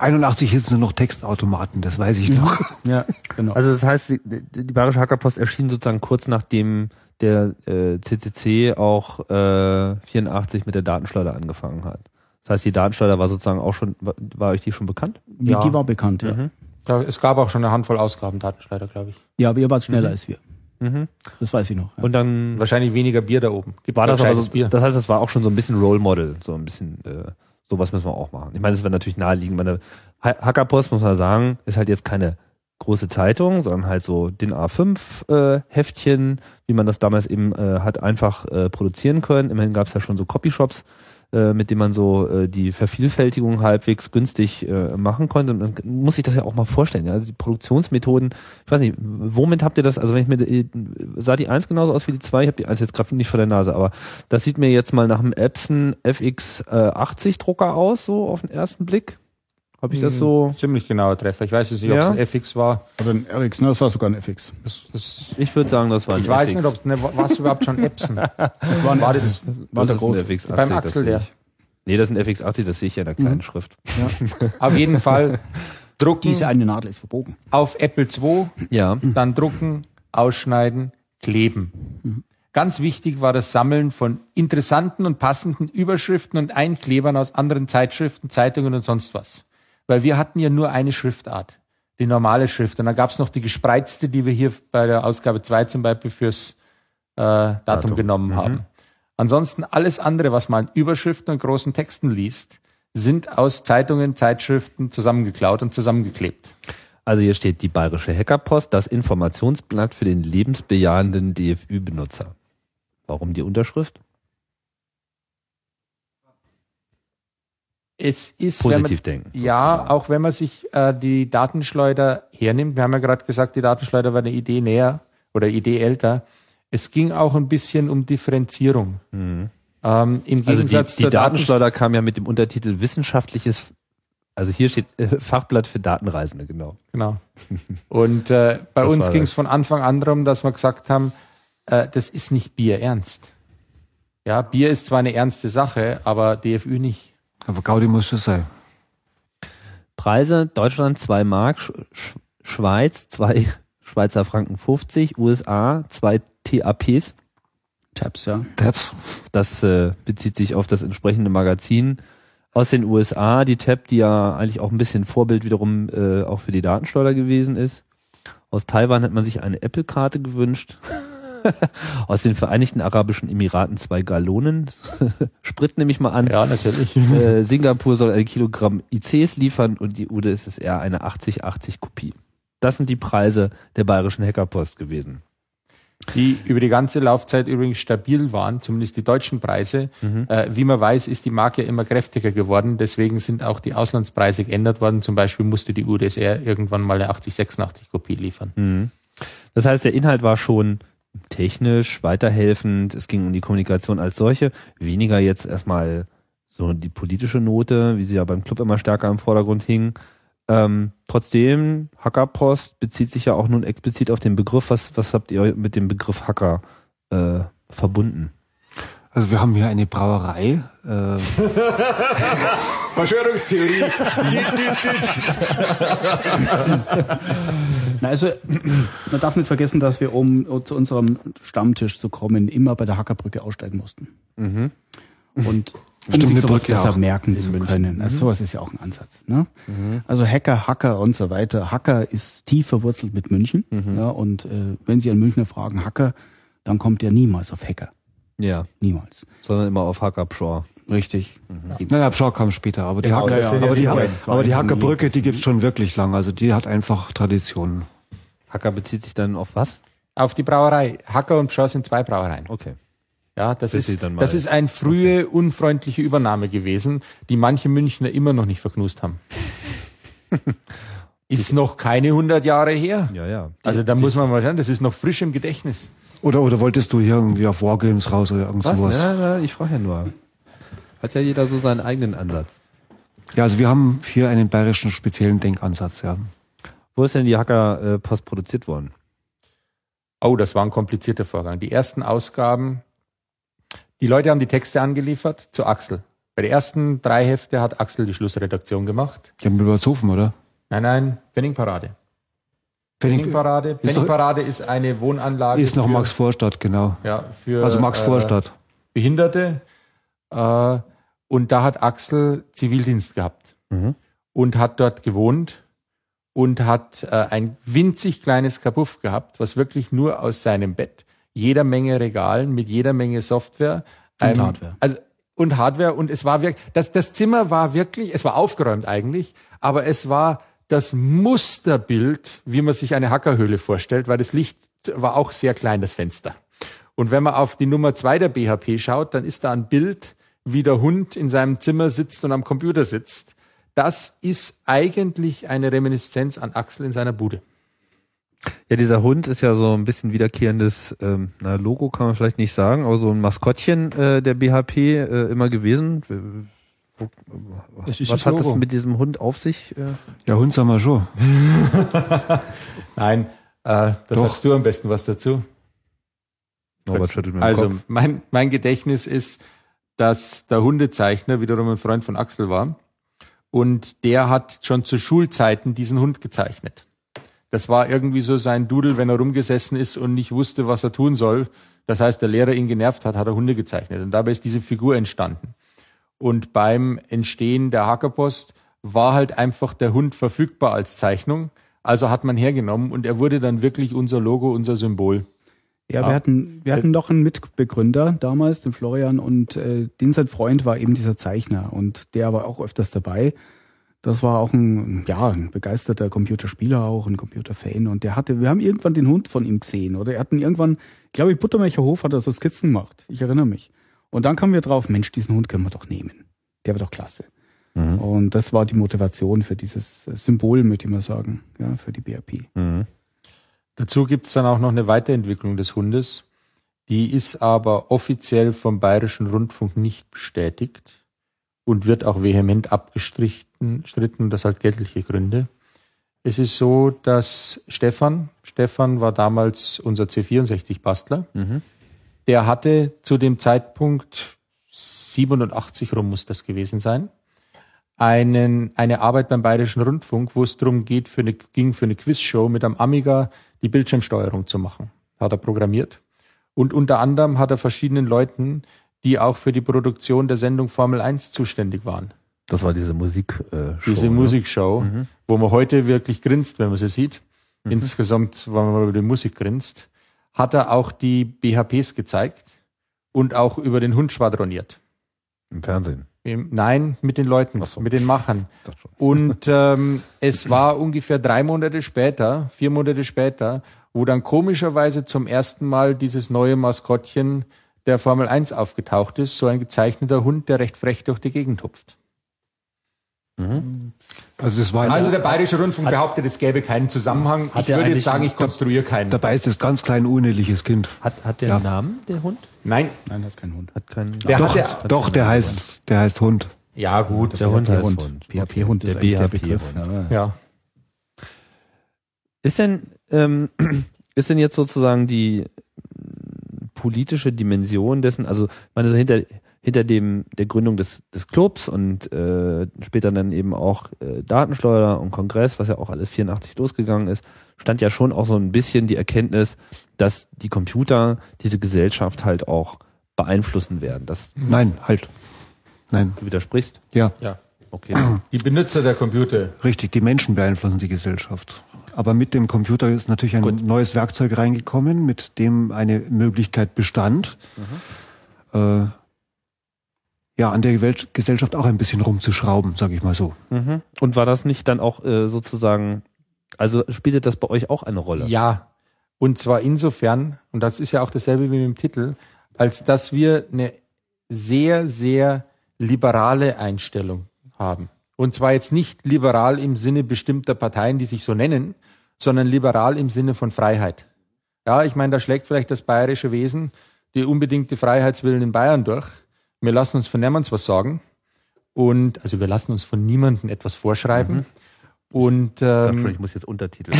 81 hießen noch Textautomaten, das weiß ich noch. Ja, genau. Also das heißt, die, die Bayerische Hackerpost erschien sozusagen kurz nachdem der äh, CCC auch äh, 84 mit der Datenschleuder angefangen hat. Das heißt, die Datenschleuder war sozusagen auch schon, war, war euch die schon bekannt? die, ja. die war bekannt, ja. Mhm. Ja, es gab auch schon eine Handvoll Ausgaben, Datenschleider, glaube ich. Ja, aber ihr wart schneller als wir. Mhm. Das weiß ich noch. Ja. Und dann Wahrscheinlich weniger Bier da oben. Gibt war das aber so, Bier. das heißt, es war auch schon so ein bisschen Role Model, so ein bisschen, äh, sowas müssen wir auch machen. Ich meine, es wäre natürlich naheliegend, meine Ha- Hackerpost, muss man sagen, ist halt jetzt keine große Zeitung, sondern halt so den A5 äh, wie man das damals eben äh, hat einfach äh, produzieren können. Immerhin gab es ja schon so Copyshops, mit denen man so äh, die Vervielfältigung halbwegs günstig äh, machen konnte. Und dann muss ich das ja auch mal vorstellen. Ja? Also die Produktionsmethoden, ich weiß nicht, womit habt ihr das, also wenn ich mir, die- sah die 1 genauso aus wie die 2? Ich habe die 1 jetzt gerade nicht vor der Nase, aber das sieht mir jetzt mal nach einem Epson FX80 Drucker aus, so auf den ersten Blick. Habe ich das so? Ziemlich genauer Treffer. Ich weiß jetzt nicht, ob Ja? es ein FX war. Aber ein RX, ne, das war sogar ein FX. Das, das, Ich würde sagen, das war ein ich weiß FX. nicht, ob es ne, war es überhaupt schon Epson. Das war, ein War das war der ist ein große. FX80, Beim das Axel, sehe der. ich. Nee, das ist ein FX80, das sehe ich ja in der kleinen Schrift. Auf jeden Fall Drucken Diese eine Nadel ist verbogen. auf Apple II, Ja. dann drucken, ausschneiden, kleben. Ganz wichtig war das Sammeln von interessanten und passenden Überschriften und Einklebern aus anderen Zeitschriften, Zeitungen und sonst was. Weil wir hatten ja nur eine Schriftart, die normale Schrift. Und dann gab es noch die gespreizte, die wir hier bei der Ausgabe 2 zum Beispiel fürs äh, Datum, genommen haben. Ansonsten alles andere, was man an Überschriften und großen Texten liest, sind aus Zeitungen, Zeitschriften zusammengeklaut und zusammengeklebt. Also hier steht die Bayerische Hackerpost, das Informationsblatt für den lebensbejahenden DFÜ-Benutzer. Warum die Unterschrift? Es ist Positiv man, denken, Ja, auch wenn man sich äh, die Datenschleuder hernimmt. Wir haben ja gerade gesagt, die Datenschleuder war eine Idee näher oder Idee älter. Es ging auch ein bisschen um Differenzierung. Ähm, Im Also die, Gegensatz die zur Datenschleuder. Datenschleuder kam ja mit dem Untertitel Wissenschaftliches, also hier steht äh, Fachblatt für Datenreisende, genau. Genau. Und äh, bei Das uns ging es von Anfang an darum, dass wir gesagt haben, äh, das ist nicht Bier ernst. Ja, Bier ist zwar eine ernste Sache, aber DFÜ nicht. Aber Gaudi muss schon sein. Preise, Deutschland 2 Mark, Sch Sch Schweiz 2 Schweizer Franken 50, USA 2 TAPs. Tabs, ja. Tabs. Das äh, bezieht sich auf das entsprechende Magazin aus den USA, die Tab, die ja eigentlich auch ein bisschen Vorbild wiederum äh, auch für die Datenschleuder gewesen ist. Aus Taiwan hat man sich eine Apple-Karte gewünscht. aus den Vereinigten Arabischen Emiraten zwei Gallonen. Sprit nehme ich mal an. Ja, natürlich. Äh, Singapur soll ein Kilogramm ICs liefern und die UdSSR eine 8080 Kopie. Das sind die Preise der bayerischen Hackerpost gewesen. die über die ganze Laufzeit übrigens stabil waren, zumindest die deutschen Preise. Äh, wie man weiß, ist die Marke immer kräftiger geworden. Deswegen sind auch die Auslandspreise geändert worden. Zum Beispiel musste die UdSR irgendwann mal eine 8086 Kopie liefern. Das heißt, der Inhalt war schon technisch weiterhelfend. Es ging um die Kommunikation als solche. Weniger jetzt erstmal so die politische Note, wie sie ja beim Club immer stärker im Vordergrund hing. Ähm, trotzdem, Hackerpost bezieht sich ja auch nun explizit auf den Begriff. Was, was habt ihr mit dem Begriff Hacker äh, verbunden? Also wir haben hier eine Brauerei. Äh, Verschwörungstheorie. Na, also, man darf nicht vergessen, dass wir, um zu unserem Stammtisch zu kommen, immer bei der Hackerbrücke aussteigen mussten. Und um Stimmt, sich sowas Brücke besser auch merken zu können. Also sowas ist ja auch ein Ansatz. Ne? Also Hacker, Hacker und so weiter. Hacker ist tief verwurzelt mit München. Ja, und äh, wenn Sie einen Münchner fragen, Hacker, dann kommt der niemals auf Hacker. Ja, Niemals. sondern immer auf Hackerpshaw. Richtig. nein, Abschau kam später, aber die, Genau, Hacker, das sind ja aber die die, beiden. aber die Hackerbrücke, die gibt's schon wirklich lang. Also die hat einfach Traditionen. Hacker bezieht sich dann auf was? Auf die Brauerei. Hacker und Pschau sind zwei Brauereien. Okay. Ja, das Bis sie ist, dann mal- das ist eine frühe, unfreundliche Übernahme gewesen, die manche Münchner immer noch nicht verknust haben. ist noch keine 100 Jahre her. Ja, ja. Also da muss man mal schauen, das ist noch frisch im Gedächtnis. Oder, oder wolltest du hier irgendwie auf Wargames raus oder irgend Was? sowas? Ja, ja, ich frage ja nur. Hat ja jeder so seinen eigenen Ansatz. Ja, also wir haben hier einen bayerischen speziellen Denkansatz, ja. Wo ist denn die Hackerpost produziert worden? Oh, das war ein komplizierter Vorgang. Die ersten Ausgaben, die Leute haben die Texte angeliefert zu Axel. Bei den ersten drei Hefte hat Axel die Schlussredaktion gemacht. Die haben Wilbertshofen, oder? Nein, nein, Pfennigparade. Pfennig- Pfennigparade. Pfennigparade ist eine Wohnanlage. Ist noch für- Max Vorstadt, genau. Ja, für Also Max äh, Vorstadt. Behinderte. Äh, und da hat Axel Zivildienst gehabt Mhm. und hat dort gewohnt und hat äh, ein winzig kleines Kabuff gehabt, was wirklich nur aus seinem Bett, jeder Menge Regalen mit jeder Menge Software Und Hardware. Also und Hardware und es war wirklich das das Zimmer war wirklich, es war aufgeräumt eigentlich, aber es war das Musterbild, wie man sich eine Hackerhöhle vorstellt, weil das Licht war auch sehr klein, das Fenster. Und wenn man auf die Nummer zwei der BHP schaut, dann ist da ein Bild, wie der Hund in seinem Zimmer sitzt und am Computer sitzt. Das ist eigentlich eine Reminiszenz an Axel in seiner Bude. Ja, dieser Hund ist ja so ein bisschen wiederkehrendes ähm, na, Logo, kann man vielleicht nicht sagen, aber so ein Maskottchen äh, der BHP äh, immer gewesen. Was hat das mit diesem Hund auf sich? Äh? Ja, Hund sagen wir schon. Nein, äh, da Doch. sagst du am besten was dazu. Norbert schüttelt mit dem Also Kopf. mein, mein Gedächtnis ist, dass der Hundezeichner wiederum ein Freund von Axel war Und der hat schon zu Schulzeiten diesen Hund gezeichnet. Das war irgendwie so sein Dudel, wenn er rumgesessen ist und nicht wusste, was er tun soll. Das heißt, der Lehrer ihn genervt hat, hat er Hunde gezeichnet. Und dabei ist diese Figur entstanden. Und beim Entstehen der Hackerpost war halt einfach der Hund verfügbar als Zeichnung. Also hat man hergenommen und er wurde dann wirklich unser Logo, unser Symbol. Ja, wir hatten, wir hatten noch einen Mitbegründer damals, den Florian, und äh, den sein Freund war eben dieser Zeichner und der war auch öfters dabei. Das war auch ein, ja, ein begeisterter Computerspieler auch, ein Computerfan. Und der hatte, wir haben irgendwann den Hund von ihm gesehen, oder? Er hatten irgendwann, glaube ich, Buttermecher Hof hat er so Skizzen gemacht. Ich erinnere mich. Und dann kamen wir drauf, Mensch, diesen Hund können wir doch nehmen. Der war doch klasse. Mhm. Und das war die Motivation für dieses Symbol, möchte ich mal sagen, ja, für die BRP. Mhm. Dazu gibt's dann auch noch eine Weiterentwicklung des Hundes. Die ist aber offiziell vom Bayerischen Rundfunk nicht bestätigt und wird auch vehement abgestritten, stritten, das hat geldliche Gründe. Es ist so, dass Stefan, Stefan war damals unser C64-Bastler, mhm. Der hatte zu dem Zeitpunkt 87 rum muss das gewesen sein, einen, eine Arbeit beim Bayerischen Rundfunk, wo es darum geht, für eine, ging für eine Quizshow mit einem Amiga die Bildschirmsteuerung zu machen. Hat er programmiert. Und unter anderem hat er verschiedenen Leuten die auch für die Produktion der Sendung Formel 1 zuständig waren. Das war diese Musikshow. Äh, diese ne? Musikshow, mhm. wo man heute wirklich grinst, wenn man sie sieht. Mhm. Insgesamt, wenn man über die Musik grinst, hat er auch die BHPs gezeigt und auch über den Hund schwadroniert. Im Fernsehen? Im, nein, mit den Leuten, so. mit den Machern. Und ähm, es war ungefähr drei Monate später, vier Monate später, wo dann komischerweise zum ersten Mal dieses neue Maskottchen der Formel 1 aufgetaucht ist, so ein gezeichneter Hund, der recht frech durch die Gegend hupft. Mhm. Also, das war also der Bayerische Rundfunk hat, behauptet, es gäbe keinen Zusammenhang. Ich würde jetzt sagen, ich konstruiere keinen. Dabei ist das ganz klein unnötiges Kind. Hat, hat der ja. einen Namen, der Hund? Nein. Nein, hat keinen Hund. Hat keinen der doch, der, doch, der heißt, der heißt Hund. Ja, gut. Der, der Hund heißt Hund. Hund. PHP-Hund ist der eigentlich der Begriff. Ja. ja. Ist denn, ähm, ist denn jetzt sozusagen die, politische Dimension dessen, also meine so hinter hinter dem der Gründung des des Clubs und äh, später dann eben auch äh, Datenschleuder und Kongress, was ja auch alles 84 losgegangen ist, stand ja schon auch so ein bisschen die Erkenntnis, dass die Computer diese Gesellschaft halt auch beeinflussen werden. Das Nein, halt. Nein. Du widersprichst? Ja. Ja. Okay. Die Benutzer der Computer. Richtig, die Menschen beeinflussen die Gesellschaft. Aber mit dem Computer ist natürlich ein Gut. neues Werkzeug reingekommen, mit dem eine Möglichkeit bestand, mhm. äh, ja, an der Welt Gesellschaft auch ein bisschen rumzuschrauben, sage ich mal so. Mhm. Und war das nicht dann auch äh, sozusagen, also spielte das bei euch auch eine Rolle? Ja, und zwar insofern, und das ist ja auch dasselbe wie mit dem Titel, als dass wir eine sehr, sehr liberale Einstellung haben. Und zwar jetzt nicht liberal im Sinne bestimmter Parteien, die sich so nennen, sondern liberal im Sinne von Freiheit. Ja, ich meine, da schlägt vielleicht das bayerische Wesen die unbedingte Freiheitswillen in Bayern durch. Wir lassen uns von niemandem was sagen. Und also wir lassen uns von niemandem etwas vorschreiben. Mhm. Und ähm, ich muss jetzt Untertitel.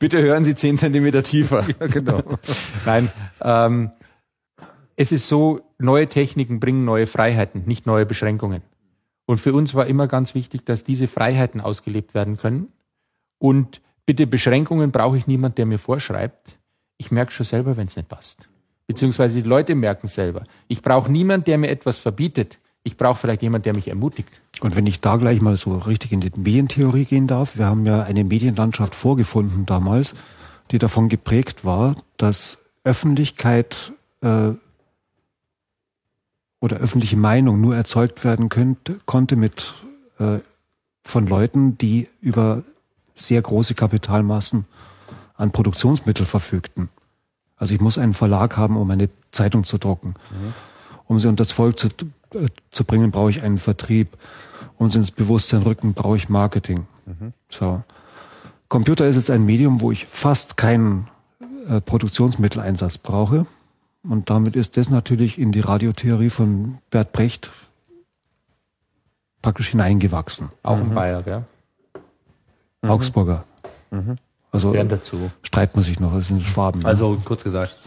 Bitte hören Sie zehn Zentimeter tiefer. ja, genau. Nein, ähm, es ist so, neue Techniken bringen neue Freiheiten, nicht neue Beschränkungen. Und für uns war immer ganz wichtig, dass diese Freiheiten ausgelebt werden können. Und bitte Beschränkungen brauche ich niemand, der mir vorschreibt. Ich merke schon selber, wenn es nicht passt. Beziehungsweise die Leute merken selber. Ich brauche niemand, der mir etwas verbietet. Ich brauche vielleicht jemand, der mich ermutigt. Und wenn ich da gleich mal so richtig in die Medientheorie gehen darf, wir haben ja eine Medienlandschaft vorgefunden damals, die davon geprägt war, dass Öffentlichkeit äh, oder öffentliche Meinung nur erzeugt werden könnte, konnte mit äh, von Leuten, die über sehr große Kapitalmassen an Produktionsmittel verfügten. Also ich muss einen Verlag haben, um eine Zeitung zu drucken. Mhm. Um sie unter das Volk zu, äh, zu bringen, brauche ich einen Vertrieb. Um sie ins Bewusstsein rücken, brauche ich Marketing. Mhm. So. Computer ist jetzt ein Medium, wo ich fast keinen äh, Produktionsmitteleinsatz brauche. Und damit ist das natürlich in die Radiotheorie von Bert Brecht praktisch hineingewachsen. Auch mhm. in Bayer, gell? Mhm. Augsburger. Mhm. Also Gern dazu. streitet man sich noch, das sind Schwaben. ne? Also kurz gesagt.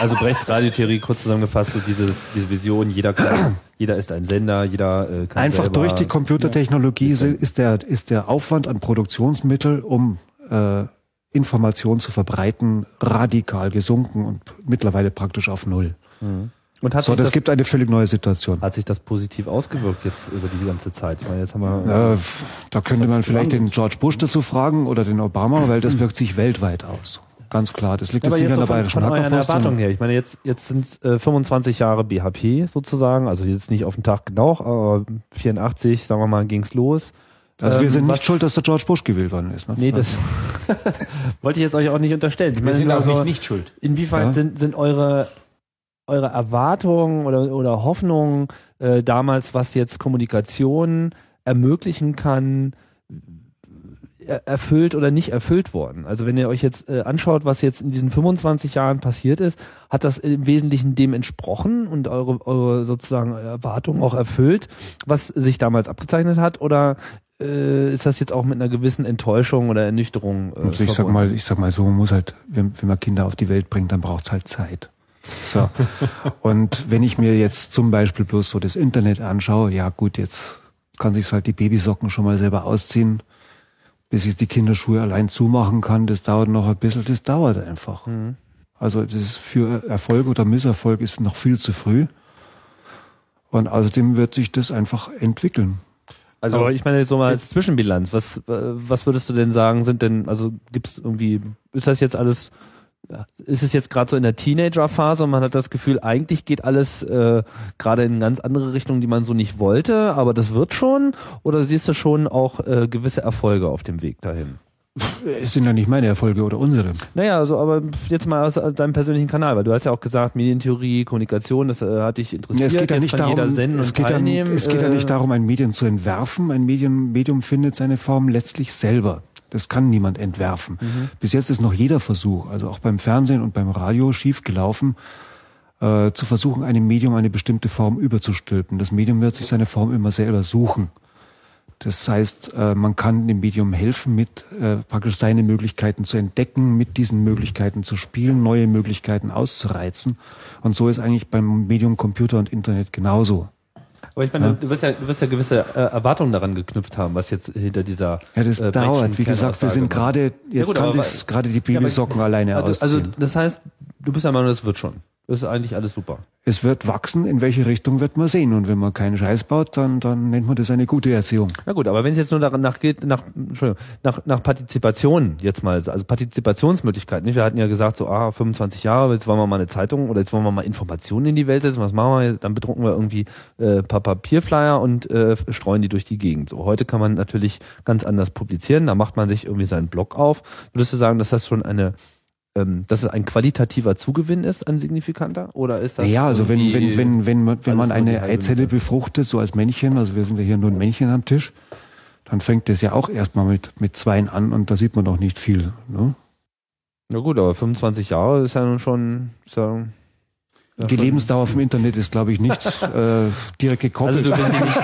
also Brechts Radiotheorie, kurz zusammengefasst, so dieses, diese Vision, jeder kann, jeder ist ein Sender, jeder äh, kann Einfach selber, durch die Computertechnologie si- ist der, ist der Aufwand an Produktionsmittel, um äh, Informationen zu verbreiten, radikal gesunken und mittlerweile praktisch auf Null. Und hat, So, das das, gibt eine völlig neue Situation. hat sich das positiv ausgewirkt jetzt über diese ganze Zeit? Ich meine, jetzt haben wir Äh, da könnte man vielleicht den George Bush dazu fragen oder den Obama, weil das wirkt sich weltweit aus. Ganz klar. Das liegt Ja, jetzt nicht an der von, bayerischen von Hackerpost. Erwartungen sondern- her. Ich meine, jetzt, jetzt sind äh, 25 Jahre BHP sozusagen, also jetzt nicht auf den Tag genau, aber 84, sagen wir mal, ging's los. Also wir Ähm, sind was- nicht schuld, dass der George Bush gewählt worden ist. Ne? Nee, das wollte ich jetzt euch auch nicht unterstellen. Ich Wir meine, sind auch also, nicht, nicht schuld. Inwiefern Ja. sind, sind eure, eure Erwartungen oder, oder Hoffnungen äh, damals, was jetzt Kommunikation ermöglichen kann, er, erfüllt oder nicht erfüllt worden? Also wenn ihr euch jetzt äh, anschaut, was jetzt in diesen 25 Jahren passiert ist, hat das im Wesentlichen dem entsprochen und eure, eure sozusagen Erwartungen auch erfüllt, was sich damals abgezeichnet hat? Oder äh, ist das jetzt auch mit einer gewissen Enttäuschung oder Ernüchterung? Äh, Also ich sag verbunden? mal, ich sag mal so, man muss halt, wenn, wenn man Kinder auf die Welt bringt, dann braucht's halt Zeit. So. Und wenn ich mir jetzt zum Beispiel bloß so das Internet anschaue, ja gut, jetzt kann sich halt die Babysocken schon mal selber ausziehen, bis ich die Kinderschuhe allein zumachen kann, das dauert noch ein bisschen, das dauert einfach. Also das ist für Erfolg oder Misserfolg ist noch viel zu früh. Und außerdem wird sich das einfach entwickeln. Also aber ich meine so mal als Zwischenbilanz, was äh, was würdest du denn sagen, sind denn also gibt's irgendwie ist das jetzt alles ist es jetzt gerade so in der Teenager-Phase und man hat das Gefühl, eigentlich geht alles äh, gerade in ganz andere Richtungen, die man so nicht wollte, aber das wird schon? Oder siehst du schon auch äh, gewisse Erfolge auf dem Weg dahin? Es sind ja nicht meine Erfolge oder unsere. Naja, also aber jetzt mal aus deinem persönlichen Kanal, weil du hast ja auch gesagt, Medientheorie, Kommunikation, das äh, hat dich interessiert. Ja, es geht ja nicht kann darum, es und geht, teilnehmen. es geht ja äh, nicht darum, ein Medium zu entwerfen. Ein Medium, Medium findet seine Form letztlich selber. Das kann niemand entwerfen. Mhm. Bis jetzt ist noch jeder Versuch, also auch beim Fernsehen und beim Radio, schief gelaufen, äh, zu versuchen, einem Medium eine bestimmte Form überzustülpen. Das Medium wird sich seine Form immer selber suchen. Das heißt, äh, man kann dem Medium helfen, mit äh, praktisch seine Möglichkeiten zu entdecken, mit diesen Möglichkeiten zu spielen, neue Möglichkeiten auszureizen. Und so ist eigentlich beim Medium Computer und Internet genauso. Aber ich meine, du wirst ja, du wirst ja gewisse äh, Erwartungen daran geknüpft haben, was jetzt hinter dieser. Ja, das äh, dauert. Wie gesagt, wir sind gerade, jetzt gut, kann sich gerade die Ja, aber- Babysocken alleine Also, also ausziehen. das heißt, du bist der Meinung, das wird schon. Das ist eigentlich alles super. es wird wachsen, in welche Richtung wird man sehen. Und wenn man keinen Scheiß baut, dann, dann nennt man das eine gute Erziehung. Na gut, aber wenn es jetzt nur danach geht, nach, Entschuldigung, nach, nach Partizipation jetzt mal, also Partizipationsmöglichkeiten. Nicht? Wir hatten ja gesagt, so, ah, 25 Jahre, jetzt wollen wir mal eine Zeitung oder jetzt wollen wir mal Informationen in die Welt setzen. Was machen wir? Dann bedrucken wir irgendwie äh, paar Papierflyer und äh, streuen die durch die Gegend. So, heute kann man natürlich ganz anders publizieren. Da macht man sich irgendwie seinen Blog auf. Würdest du sagen, dass das schon eine dass es ein qualitativer Zugewinn ist, ein signifikanter? Oder ist das Ja, also wenn, wenn, wenn, wenn man, wenn man eine Eizelle befruchtet, so als Männchen, also wir sind ja hier nur ein Männchen am Tisch, dann fängt das ja auch erstmal mit, mit Zweien an und da sieht man noch nicht viel. Ne? Na gut, aber 25 Jahre ist ja nun schon, ist ja, ja Die Lebensdauer vom Internet ist, glaube ich, nicht äh, direkt Also gekoppelt. du willst sie nicht,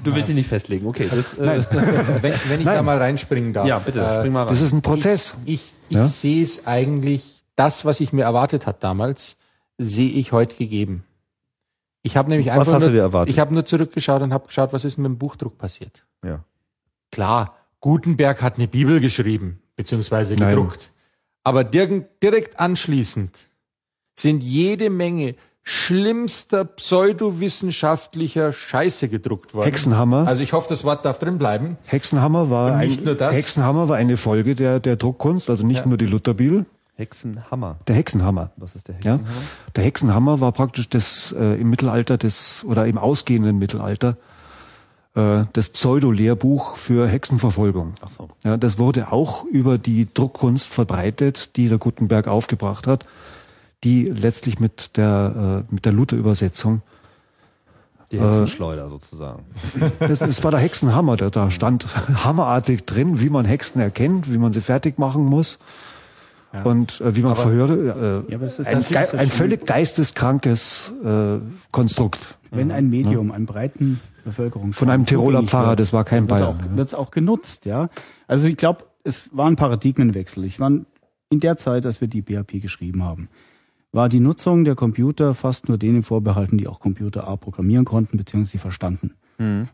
du willst sie nicht festlegen. Okay, das, äh, Nein. wenn, wenn ich Nein. da mal reinspringen darf. ja bitte, äh, spring mal rein. das ist ein Prozess. Ich, ich Ja? sehe es eigentlich, das, was ich mir erwartet hat damals, sehe ich heute gegeben. Ich habe nämlich Was einfach hast nur, du dir erwartet? ich habe nur zurückgeschaut und habe geschaut, was ist mit dem Buchdruck passiert. ja. Klar, Gutenberg hat eine Bibel geschrieben, beziehungsweise Nein. gedruckt. Aber direkt, direkt anschließend sind jede Menge schlimmster pseudowissenschaftlicher Scheiße gedruckt worden. Hexenhammer. Also ich hoffe, das Wort darf drin bleiben. Hexenhammer war Und nicht ein, nur das. Hexenhammer war eine Folge der, der Druckkunst, also nicht Ja. nur die Lutherbibel, Hexenhammer. der Hexenhammer. Was ist der Ja? Hexenhammer? Der Hexenhammer war praktisch das äh, im Mittelalter des oder im ausgehenden Mittelalter äh, das Pseudo-Lehrbuch für Hexenverfolgung. Ach so. Ja, das wurde auch über die Druckkunst verbreitet, die der Gutenberg aufgebracht hat, die letztlich mit der äh, mit der Luther-Übersetzung Die Hexenschleuder sozusagen. Das, das war der Hexenhammer, der da stand hammerartig drin, wie man Hexen erkennt, wie man sie fertig machen muss. und äh, wie man vorher hörte, äh, Ja, aber das ist- ein, ja ein völlig geisteskrankes äh, Konstrukt. Wenn ein Medium einem breiten Bevölkerung Von einem Tiroler Pfarrer, das war kein wird Bayer. auch, wird's auch genutzt, ja. Also ich glaube, es war ein Paradigmenwechsel. Ich war in der Zeit, als wir die BAP geschrieben haben, war die Nutzung der Computer fast nur denen vorbehalten, die auch Computer A programmieren konnten bzw. sie verstanden.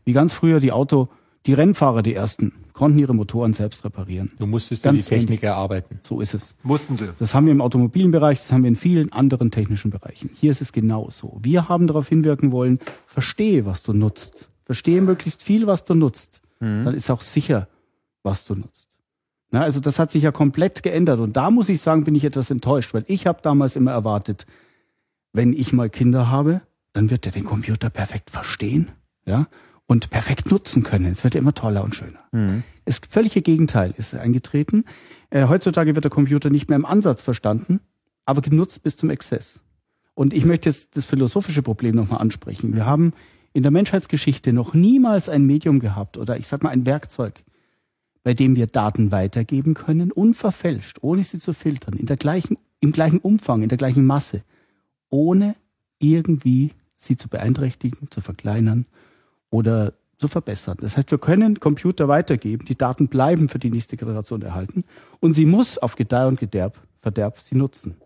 Wie ganz früher die Auto, die Rennfahrer, die ersten, konnten ihre Motoren selbst reparieren. Du musstest Ganz die Technik ähnlich. erarbeiten. So ist es. Mussten sie. Das haben wir im automobilen Bereich, das haben wir in vielen anderen technischen Bereichen. Hier ist es genauso. Wir haben darauf hinwirken wollen, verstehe, was du nutzt. Verstehe möglichst viel, was du nutzt. Dann ist auch sicher, was du nutzt. Na, also das hat sich ja komplett geändert. Und da muss ich sagen, bin ich etwas enttäuscht, weil ich habe damals immer erwartet, wenn ich mal Kinder habe, dann wird er den Computer perfekt verstehen, ja, und perfekt nutzen können. Es wird ja immer toller und schöner. Das völlige Gegenteil ist eingetreten. Äh, heutzutage wird der Computer nicht mehr im Ansatz verstanden, aber genutzt bis zum Exzess. Und ich möchte jetzt das philosophische Problem nochmal ansprechen. Wir haben in der Menschheitsgeschichte noch niemals ein Medium gehabt oder ich sag mal ein Werkzeug, bei dem wir Daten weitergeben können, unverfälscht, ohne sie zu filtern, in der gleichen, im gleichen Umfang, in der gleichen Masse, ohne irgendwie sie zu beeinträchtigen, zu verkleinern oder zu verbessern. Das heißt, wir können Computer weitergeben, die Daten bleiben für die nächste Generation erhalten und sie muss auf Gedeih und Gederb, Verderb sie nutzen.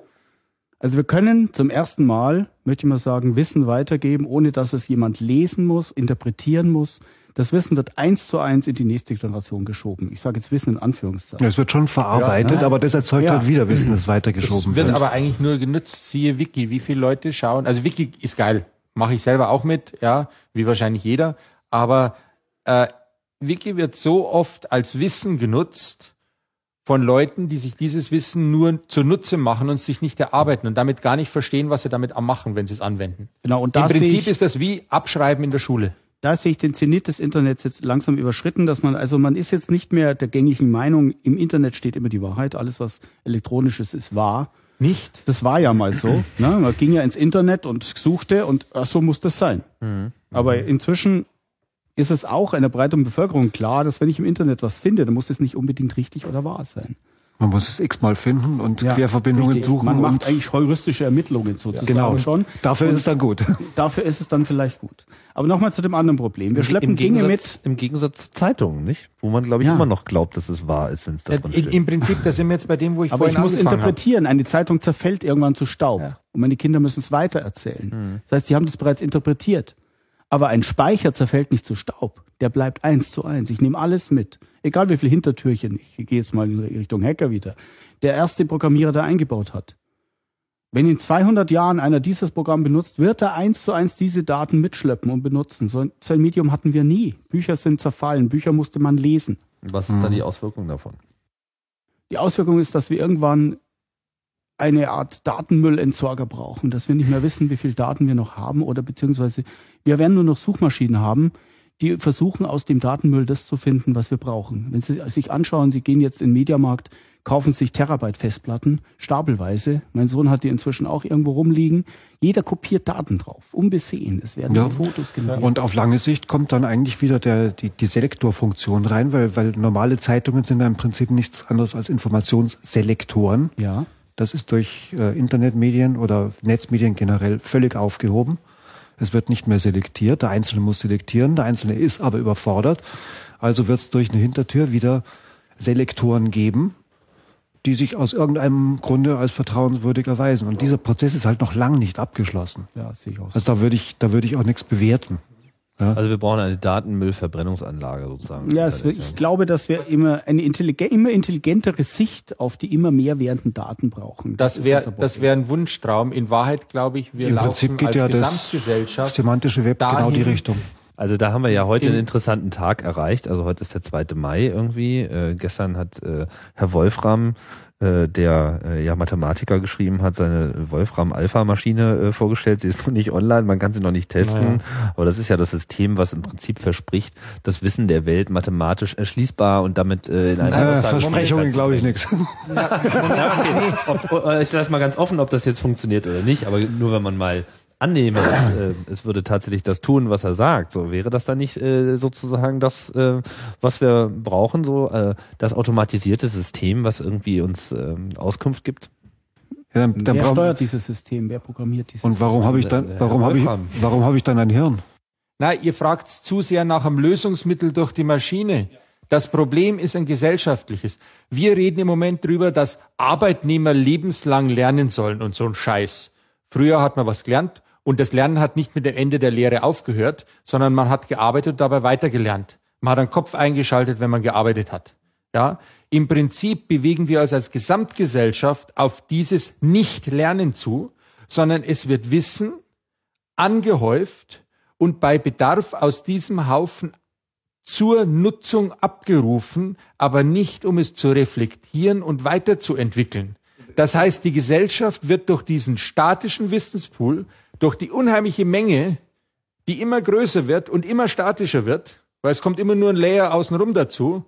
Also wir können zum ersten Mal, möchte ich mal sagen, Wissen weitergeben, ohne dass es jemand lesen muss, interpretieren muss. Das Wissen wird eins zu eins in die nächste Generation geschoben. Ich sage jetzt Wissen in Anführungszeichen. Es wird schon verarbeitet, Ja, aber das erzeugt Ja. halt wieder Wissen, das Es weitergeschoben wird wird. aber eigentlich nur genutzt, siehe Wiki. Wie viele Leute schauen? Also Wiki ist geil. Mache ich selber auch mit, ja, wie wahrscheinlich jeder. Aber äh, Wiki wird so oft als Wissen genutzt von Leuten, die sich dieses Wissen nur zunutze machen und sich nicht erarbeiten und damit gar nicht verstehen, was sie damit am machen, wenn sie es anwenden. Genau, und Im Prinzip ist das wie Abschreiben in der Schule. Da sehe ich den Zenit des Internets jetzt langsam überschritten, dass man, also man ist jetzt nicht mehr der gängigen Meinung, im Internet steht immer die Wahrheit, alles was elektronisch ist, ist wahr. Nicht? Das war ja mal so. ne? Man ging ja ins Internet und suchte und ach, so muss das sein. Aber inzwischen ist es auch einer breiten Bevölkerung klar, dass wenn ich im Internet was finde, dann muss es nicht unbedingt richtig oder wahr sein. Man muss es x-mal finden und Ja, Querverbindungen richtig. suchen. Man macht eigentlich heuristische Ermittlungen sozusagen genau. schon. Dafür Und ist es dann gut. Dafür ist es dann vielleicht gut. Aber nochmal zu dem anderen Problem. Wir schleppen Im Dinge Gegensatz, mit. Im Gegensatz zu Zeitungen, nicht? Wo man, glaube ich, Ja. immer noch glaubt, dass es wahr ist, wenn es da Äh, drin in, steht. Im Prinzip, da sind wir jetzt bei dem, wo ich Aber ich vorhin muss angefangen habe. interpretieren. Eine Zeitung zerfällt irgendwann zu Staub. Ja. Und meine Kinder müssen es weitererzählen. Das heißt, sie haben das bereits interpretiert. Aber ein Speicher zerfällt nicht zu Staub. Der bleibt eins zu eins. Ich nehme alles mit. Egal wie viel Hintertürchen. Ich gehe jetzt mal in Richtung Hacker wieder. Der erste Programmierer, der eingebaut hat. Wenn in 200 Jahren einer dieses Programm benutzt, wird er eins zu eins diese Daten mitschleppen und benutzen. So ein, so ein Medium hatten wir nie. Bücher sind zerfallen. Bücher musste man lesen. Was ist dann die Auswirkung davon? Die Auswirkung ist, dass wir irgendwann eine Art Datenmüllentsorger brauchen, dass wir nicht mehr wissen, wie viel Daten wir noch haben oder beziehungsweise wir werden nur noch Suchmaschinen haben, die versuchen aus dem Datenmüll das zu finden, was wir brauchen. Wenn Sie sich anschauen, Sie gehen jetzt in den Mediamarkt, kaufen sich Terabyte Festplatten, stapelweise. Mein Sohn hat die inzwischen auch irgendwo rumliegen. Jeder kopiert Daten drauf, unbesehen. Es werden Ja. Fotos generiert. Und auf lange Sicht kommt dann eigentlich wieder der, die, die Selektorfunktion rein, weil, weil normale Zeitungen sind ja im Prinzip nichts anderes als Informationsselektoren. ja. Das ist durch äh, Internetmedien oder Netzmedien generell völlig aufgehoben. Es wird nicht mehr selektiert. Der Einzelne muss selektieren. Der Einzelne ist aber überfordert. Also wird es durch eine Hintertür wieder Selektoren geben, die sich aus irgendeinem Grunde als vertrauenswürdig erweisen. Und dieser Prozess ist halt noch lang nicht abgeschlossen. Ja, sehe ich aus. Also da würde ich, da würde ich auch nichts bewerten. Also wir brauchen eine Datenmüllverbrennungsanlage sozusagen. Ja, es, wird- ich glaube, dass wir immer eine intelligen, immer intelligentere Sicht auf die immer mehr werdenden Daten brauchen. Das wäre das wäre ein Wunschtraum. In Wahrheit glaube ich, wir Im laufen Prinzip geht als ja das Gesamtgesellschaft semantische Web genau die dahin- Richtung. Also da haben wir ja heute In- einen interessanten Tag erreicht. Also heute ist der 2. Mai irgendwie. Äh, gestern hat äh, Herr Wolfram, äh, der äh, ja Mathematiker geschrieben hat, seine Wolfram-Alpha-Maschine äh, vorgestellt. Sie ist noch nicht online, man kann sie noch nicht testen. Aber das ist ja das System, was im Prinzip verspricht, das Wissen der Welt mathematisch erschließbar und damit äh, in einer Aussage- Versprechungen glaube ich nichts. Ja, okay. äh, ich lasse mal ganz offen, ob das jetzt funktioniert oder nicht, aber nur wenn man mal annehme, es, äh, es würde tatsächlich das tun, was er sagt, so wäre das dann nicht äh, sozusagen das, äh, was wir brauchen, so äh, das automatisierte System, was irgendwie uns äh, Auskunft gibt? Ja, dann, dann wer steuert dieses System? Wer programmiert dieses Und warum habe ich dann, warum habe ich, warum habe ich dann ein Hirn? Na, ihr fragt zu sehr nach einem Lösungsmittel durch die Maschine. Das Problem ist ein gesellschaftliches. Wir reden im Moment drüber, dass Arbeitnehmer lebenslang lernen sollen und so ein Scheiß. Früher hat man was gelernt und das Lernen hat nicht mit dem Ende der Lehre aufgehört, sondern man hat gearbeitet und dabei weitergelernt. Man hat einen Kopf eingeschaltet, wenn man gearbeitet hat. Ja, im Prinzip bewegen wir uns als Gesamtgesellschaft auf dieses Nicht-Lernen zu, sondern es wird Wissen angehäuft und bei Bedarf aus diesem Haufen zur Nutzung abgerufen, aber nicht um es zu reflektieren und weiterzuentwickeln. Das heißt, die Gesellschaft wird durch diesen statischen Wissenspool, durch die unheimliche Menge, die immer größer wird und immer statischer wird, weil es kommt immer nur ein Layer außenrum dazu,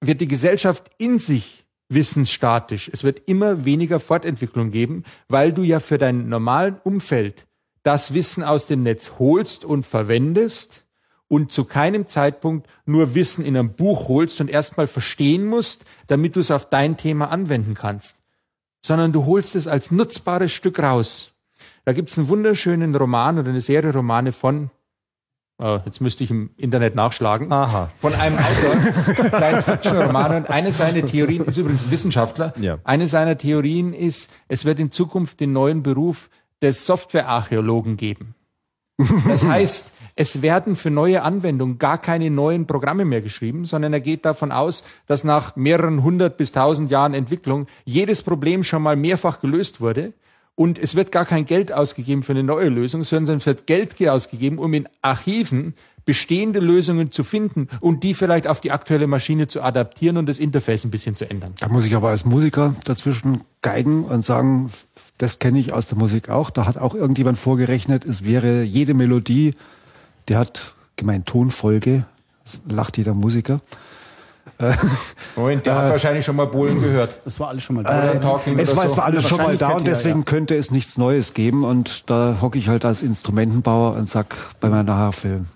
wird die Gesellschaft in sich wissensstatisch. Es wird immer weniger Fortentwicklung geben, weil du ja für dein normalen Umfeld das Wissen aus dem Netz holst und verwendest und zu keinem Zeitpunkt nur Wissen in einem Buch holst und erstmal verstehen musst, damit du es auf dein Thema anwenden kannst, sondern du holst es als nutzbares Stück raus. Da gibt's einen wunderschönen Roman oder eine Serie Romane von Uh, jetzt müsste ich im Internet nachschlagen. Aha. Von einem Autor, Science-Fiction-Roman. Und eine seiner Theorien ist übrigens Wissenschaftler. Ja. Eine seiner Theorien ist, es wird in Zukunft den neuen Beruf des Softwarearchäologen geben. Das heißt, es werden für neue Anwendungen gar keine neuen Programme mehr geschrieben, sondern er geht davon aus, dass nach mehreren hundert bis tausend Jahren Entwicklung jedes Problem schon mal mehrfach gelöst wurde und es wird gar kein Geld ausgegeben für eine neue Lösung, sondern es wird Geld ausgegeben, um in Archiven bestehende Lösungen zu finden und die vielleicht auf die aktuelle Maschine zu adaptieren und das Interface ein bisschen zu ändern. Da muss ich aber als Musiker dazwischen geigen und sagen, das kenne ich aus der Musik auch. Da hat auch irgendjemand vorgerechnet, es wäre jede Melodie, die hat gemeint Tonfolge, das lacht jeder Musiker. Moment, der äh, hat wahrscheinlich schon mal Bohlen gehört. Das war alles schon mal da. Äh, es, war, es war alles schon mal da und deswegen ja. könnte es nichts Neues geben und da hocke ich halt als Instrumentenbauer und sag bei meiner Haarfilm.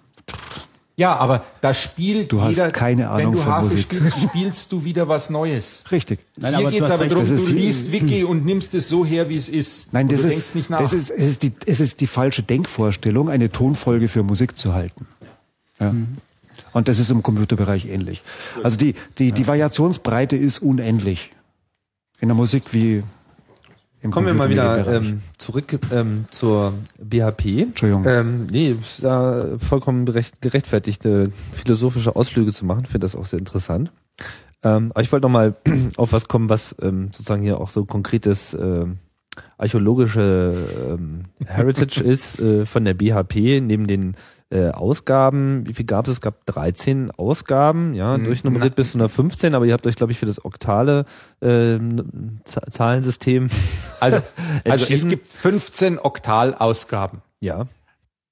Ja, aber da spielt du jeder, hast keine Ahnung wenn du Harfe Musik. spielst, spielst du wieder was Neues. Richtig. Nein, Hier geht es aber darum, du liest Wiki und nimmst es so her, wie es ist. Nein, das ist, das ist, es ist die, es ist die falsche Denkvorstellung, eine Tonfolge für Musik zu halten. Ja. Mhm. Und das ist im Computerbereich ähnlich. Also die, die, die Variationsbreite ist unendlich. In der Musik wie im Kommen wir mal wieder ähm, zurück ähm, zur BHP. Entschuldigung. Ähm, nee, da vollkommen gerechtfertigte philosophische Ausflüge zu machen. finde das auch sehr interessant. Ähm, aber ich wollte noch mal auf was kommen, was ähm, sozusagen hier auch so konkretes ähm, archäologische ähm, Heritage ist äh, von der BHP neben den äh, Ausgaben. Wie viel gab es? Es gab 13 Ausgaben, ja, mhm. durchnummeriert bis zu einer 15, aber ihr habt euch, glaube ich, für das oktale äh, Zahlensystem. Also, also es gibt 15 Oktalausgaben. Ja.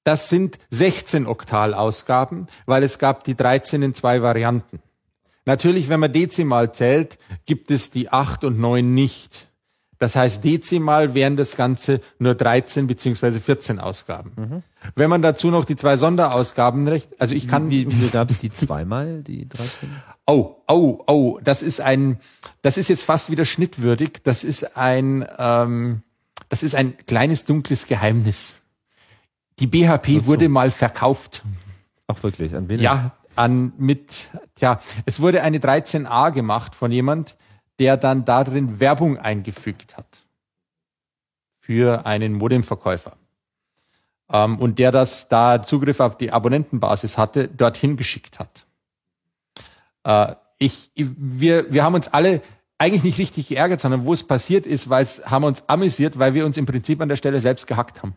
Das sind 16 Oktalausgaben, weil es gab die 13 in zwei Varianten. Natürlich, wenn man dezimal zählt, gibt es die 8 und 9 nicht. Das heißt, dezimal wären das Ganze nur 13 beziehungsweise 14 Ausgaben. Mhm. Wenn man dazu noch die zwei Sonderausgaben recht, also ich kann. Wie, wieso gab es die zweimal, die 13? Oh, oh, oh, das ist ein, das ist jetzt fast wieder schnittwürdig. Das ist ein, ähm, das ist ein kleines dunkles Geheimnis. Die BHP so. wurde mal verkauft. Ach wirklich, an wen? Ja, an mit, ja, es wurde eine 13a gemacht von jemand, der dann darin Werbung eingefügt hat für einen Modemverkäufer. Ähm, und der das da Zugriff auf die Abonnentenbasis hatte, dorthin geschickt hat. Äh, ich, wir, wir haben uns alle eigentlich nicht richtig geärgert, sondern wo es passiert ist, weil es haben wir uns amüsiert, weil wir uns im Prinzip an der Stelle selbst gehackt haben.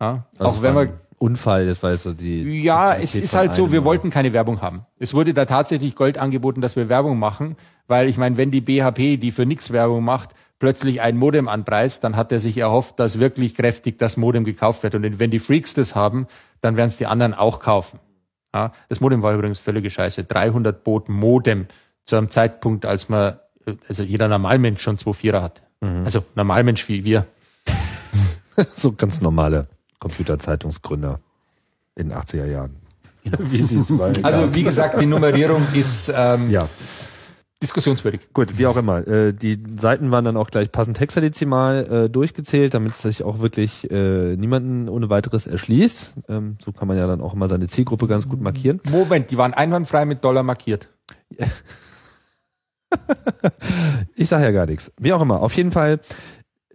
Ja, auch wenn wir Unfall, das war so die. Ja, es ist halt so, wir wollten keine Werbung haben. Es wurde da tatsächlich Gold angeboten, dass wir Werbung machen, weil ich meine, wenn die BHP, die für nichts Werbung macht, plötzlich ein Modem anpreist, dann hat er sich erhofft, dass wirklich kräftig das Modem gekauft wird. Und wenn die Freaks das haben, dann werden es die anderen auch kaufen. Ja, das Modem war übrigens völlige Scheiße. 300 Boot Modem zu einem Zeitpunkt, als man, also jeder Normalmensch schon zwei Vierer hatte. Mhm. Also Normalmensch wie wir. so ganz normale Computerzeitungsgründer in den 80er Jahren. Wie sie es Also wie gesagt, die Nummerierung ist ähm, Ja, diskussionswürdig. gut, wie auch immer. Äh, die Seiten waren dann auch gleich passend hexadezimal äh, durchgezählt, damit es sich auch wirklich äh, niemanden ohne weiteres erschließt. Ähm, so kann man ja dann auch immer seine Zielgruppe ganz gut markieren. Moment, die waren einwandfrei mit Dollar markiert. Ich sage ja gar nichts. Wie auch immer. Auf jeden Fall,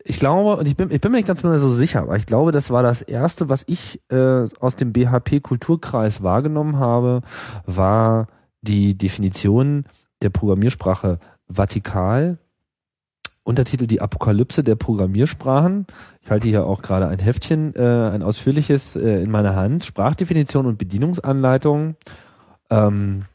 ich glaube, und ich bin, ich bin mir nicht ganz so sicher, aber ich glaube, das war das erste, was ich äh, aus dem BHP-Kulturkreis wahrgenommen habe, war die Definition der Programmiersprache Vatikal. Untertitel Die Apokalypse der Programmiersprachen. Ich halte hier auch gerade ein Heftchen, äh, ein ausführliches äh, in meiner Hand. Sprachdefinition und Bedienungsanleitung. Ähm,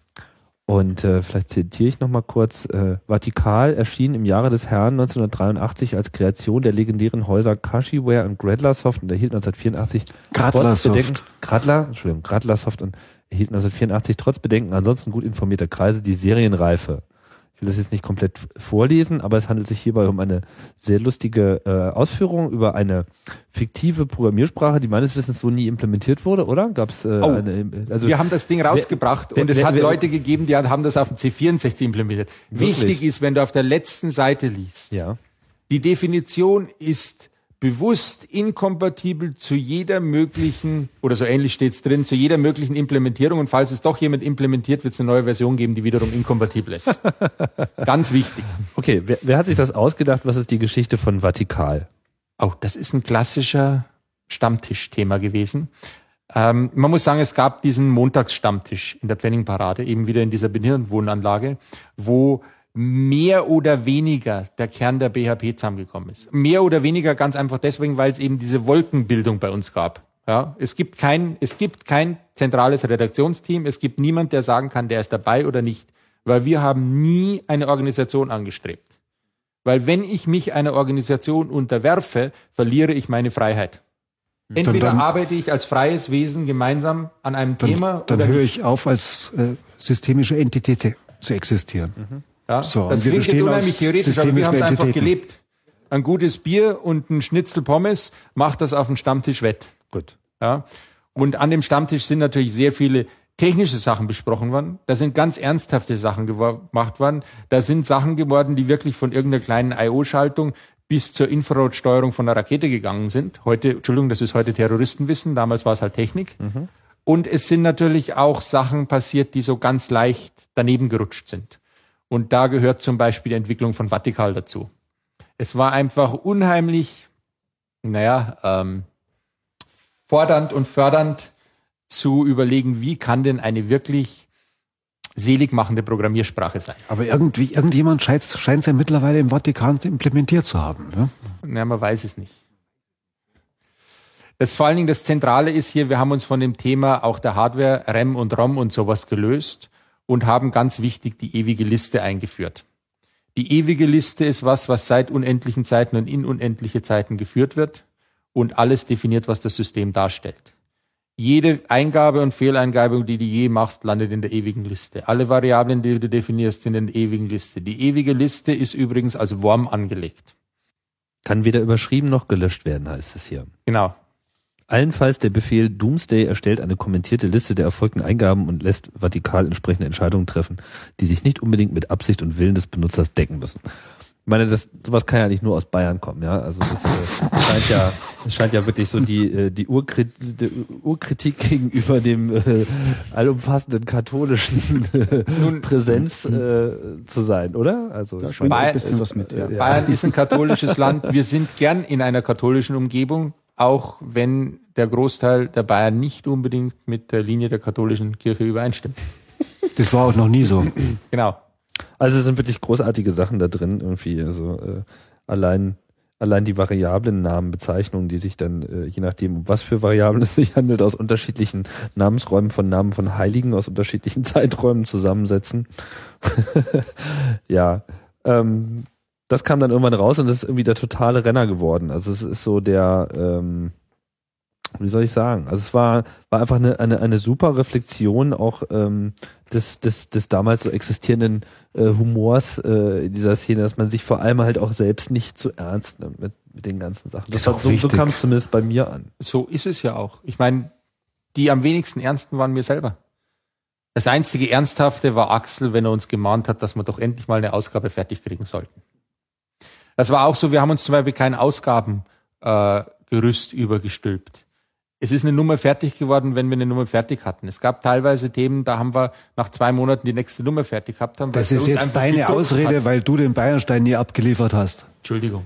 und äh, vielleicht zitiere ich nochmal kurz. Äh, Vatikal erschien im Jahre des Herrn 1983 als Kreation der legendären Häuser Kashiware und Gradlersoft und erhielt 1984 trotz Bedenken. Gradler, Entschuldigung, Gradlersoft und erhielt 1984 trotz Bedenken ansonsten gut informierter Kreise die Serienreife. Ich will das jetzt nicht komplett vorlesen, aber es handelt sich hierbei um eine sehr lustige äh, Ausführung über eine fiktive Programmiersprache, die meines Wissens so nie implementiert wurde, oder? Gab es äh, Oh, eine? Also wir haben das Ding rausgebracht wer- und es wer- hat wer- Leute gegeben, die haben das auf dem C64 implementiert. Wirklich? Wichtig ist, wenn du auf der letzten Seite liest, ja. die Definition ist bewusst inkompatibel zu jeder möglichen, oder so ähnlich steht's drin, zu jeder möglichen Implementierung. Und falls es doch jemand implementiert, wird es eine neue Version geben, die wiederum inkompatibel ist. Ganz wichtig. Okay, wer, wer hat sich das ausgedacht? Was ist die Geschichte von Vatikal? Oh, das ist ein klassischer Stammtischthema gewesen. Ähm, man muss sagen, es gab diesen Montagsstammtisch in der Pfenningparade, eben wieder in dieser Behindertenwohnanlage, wo mehr oder weniger der Kern der BHP zusammengekommen ist. Mehr oder weniger ganz einfach deswegen, weil es eben diese Wolkenbildung bei uns gab. Ja, es gibt kein, es gibt kein zentrales Redaktionsteam. Es gibt niemand, der sagen kann, der ist dabei oder nicht, weil wir haben nie eine Organisation angestrebt. Weil wenn ich mich einer Organisation unterwerfe, verliere ich meine Freiheit. Entweder dann- arbeite ich als freies Wesen gemeinsam an einem Thema Dann oder höre ich auf, als äh, systemische Entität zu existieren. Ja? So, das klingt jetzt unheimlich theoretisch, aber wir haben es einfach gelebt. Ein gutes Bier und ein Schnitzel Pommes macht das auf dem Stammtisch wett. Gut. Ja? Und an dem Stammtisch sind natürlich sehr viele technische Sachen besprochen worden. Da sind ganz ernsthafte Sachen gemacht worden. Da sind Sachen geworden, die wirklich von irgendeiner kleinen I.O.-Schaltung bis zur Infrarotsteuerung von einer Rakete gegangen sind. Heute, Entschuldigung, das ist heute Terroristenwissen. Damals war es halt Technik. Und es sind natürlich auch Sachen passiert, die so ganz leicht daneben gerutscht sind. Und da gehört zum Beispiel die Entwicklung von Vatikal dazu. Es war einfach unheimlich, naja, ähm, fordernd und fördernd zu überlegen, wie kann denn eine wirklich seligmachende Programmiersprache sein. Aber irgendwie, irgendjemand scheint es ja mittlerweile im Vatikan implementiert zu haben. Ne? Na, man weiß es nicht. Das vor allen Dingen das Zentrale ist hier, wir haben uns von dem Thema auch der Hardware, RAM und ROM und sowas gelöst und haben ganz wichtig die ewige Liste eingeführt. Die ewige Liste ist was, was seit unendlichen Zeiten und in unendliche Zeiten geführt wird und alles definiert, was das System darstellt. Jede Eingabe und Fehleingabe, die du je machst, landet in der ewigen Liste. Alle Variablen, die du definierst, sind in der ewigen Liste. Die ewige Liste ist übrigens als Worm angelegt. Kann weder überschrieben noch gelöscht werden, heißt es hier. Genau. Allenfalls der Befehl Doomsday erstellt eine kommentierte Liste der erfolgten Eingaben und lässt vertikal entsprechende Entscheidungen treffen, die sich nicht unbedingt mit Absicht und Willen des Benutzers decken müssen. Ich meine, das, sowas kann ja nicht nur aus Bayern kommen, ja. Also das äh, scheint ja, das scheint ja wirklich so die, äh, die, Urkrit die Urkritik gegenüber dem äh, allumfassenden katholischen äh, Präsenz äh, zu sein, oder? Also Da ich Bayern ein bisschen ist- was mit, ja. Bayern ist ein katholisches Land. Wir sind gern in einer katholischen Umgebung, auch wenn der Großteil der Bayern nicht unbedingt mit der Linie der katholischen Kirche übereinstimmt. Das war auch noch nie so. Genau. Also es sind wirklich großartige Sachen da drin irgendwie. Also äh, allein allein die variablen Namenbezeichnungen, die sich dann äh, je nachdem, um was für Variablen es sich handelt, aus unterschiedlichen Namensräumen von Namen von Heiligen aus unterschiedlichen Zeiträumen zusammensetzen. ja, ähm, das kam dann irgendwann raus und das ist irgendwie der totale Renner geworden. Also es ist so der ähm, wie soll ich sagen? Also es war, war einfach eine, eine, eine super Reflexion auch ähm, des, des, des damals so existierenden äh, Humors äh, in dieser Szene, dass man sich vor allem halt auch selbst nicht zu ernst nimmt mit, mit den ganzen Sachen. Das, Ist hat, so, so wichtig. kam es zumindest bei mir an. So ist es ja auch. Ich meine, die am wenigsten Ernsten waren wir selber. Das einzige Ernsthafte war Axel, wenn er uns gemahnt hat, dass wir doch endlich mal eine Ausgabe fertig kriegen sollten. Das war auch so, wir haben uns zum Beispiel kein Ausgabengerüst äh, übergestülpt. Es ist eine Nummer fertig geworden, wenn wir eine Nummer fertig hatten. Es gab teilweise Themen, da haben wir nach zwei Monaten die nächste Nummer fertig gehabt haben. Das ist jetzt deine Ausrede, hat. weil du den Bayernstein nie abgeliefert hast. Entschuldigung.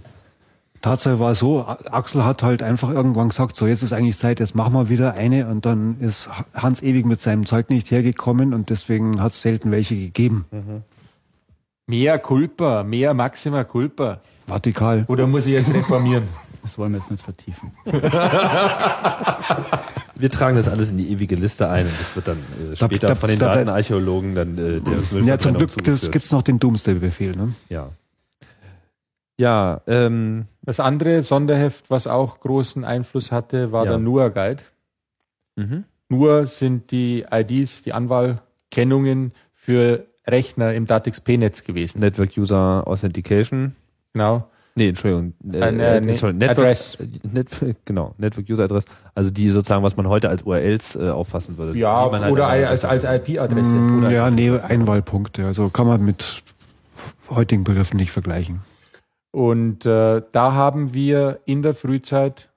Tatsache war so, Axel hat halt einfach irgendwann gesagt, so jetzt ist eigentlich Zeit, jetzt machen wir wieder eine und dann ist Hans ewig mit seinem Zeug nicht hergekommen und deswegen hat es selten welche gegeben. Mehr Culpa, mehr Maxima Culpa. Vertikal. Oder muss ich jetzt reformieren? Das wollen wir jetzt nicht vertiefen. Wir tragen das alles in die ewige Liste ein und das wird dann äh, Da- später da- von den da- Datenarchäologen dann äh, der Ja, zum Glück gibt es noch den Doomsday-Befehl. Ne? Ja. Ja, ähm, Das andere Sonderheft, was auch großen Einfluss hatte, war Ja. der NUA Guide. mhm. NUA sind die IDs, die Anwahlkennungen für Rechner im DATXP-Netz gewesen. Network User Authentication. Genau. Nee, Entschuldigung. Äh, Ein, äh, nee, sorry, Network, Address. äh, Net, genau, Network User Address. Also die sozusagen, was man heute als URLs äh, auffassen würde. Ja, halt oder als- als, als IP-Adresse. Mm, Oder Ja, als- nee, Einwahlpunkte. Also kann man mit heutigen Begriffen nicht vergleichen. Und äh, da haben wir in der Frühzeit,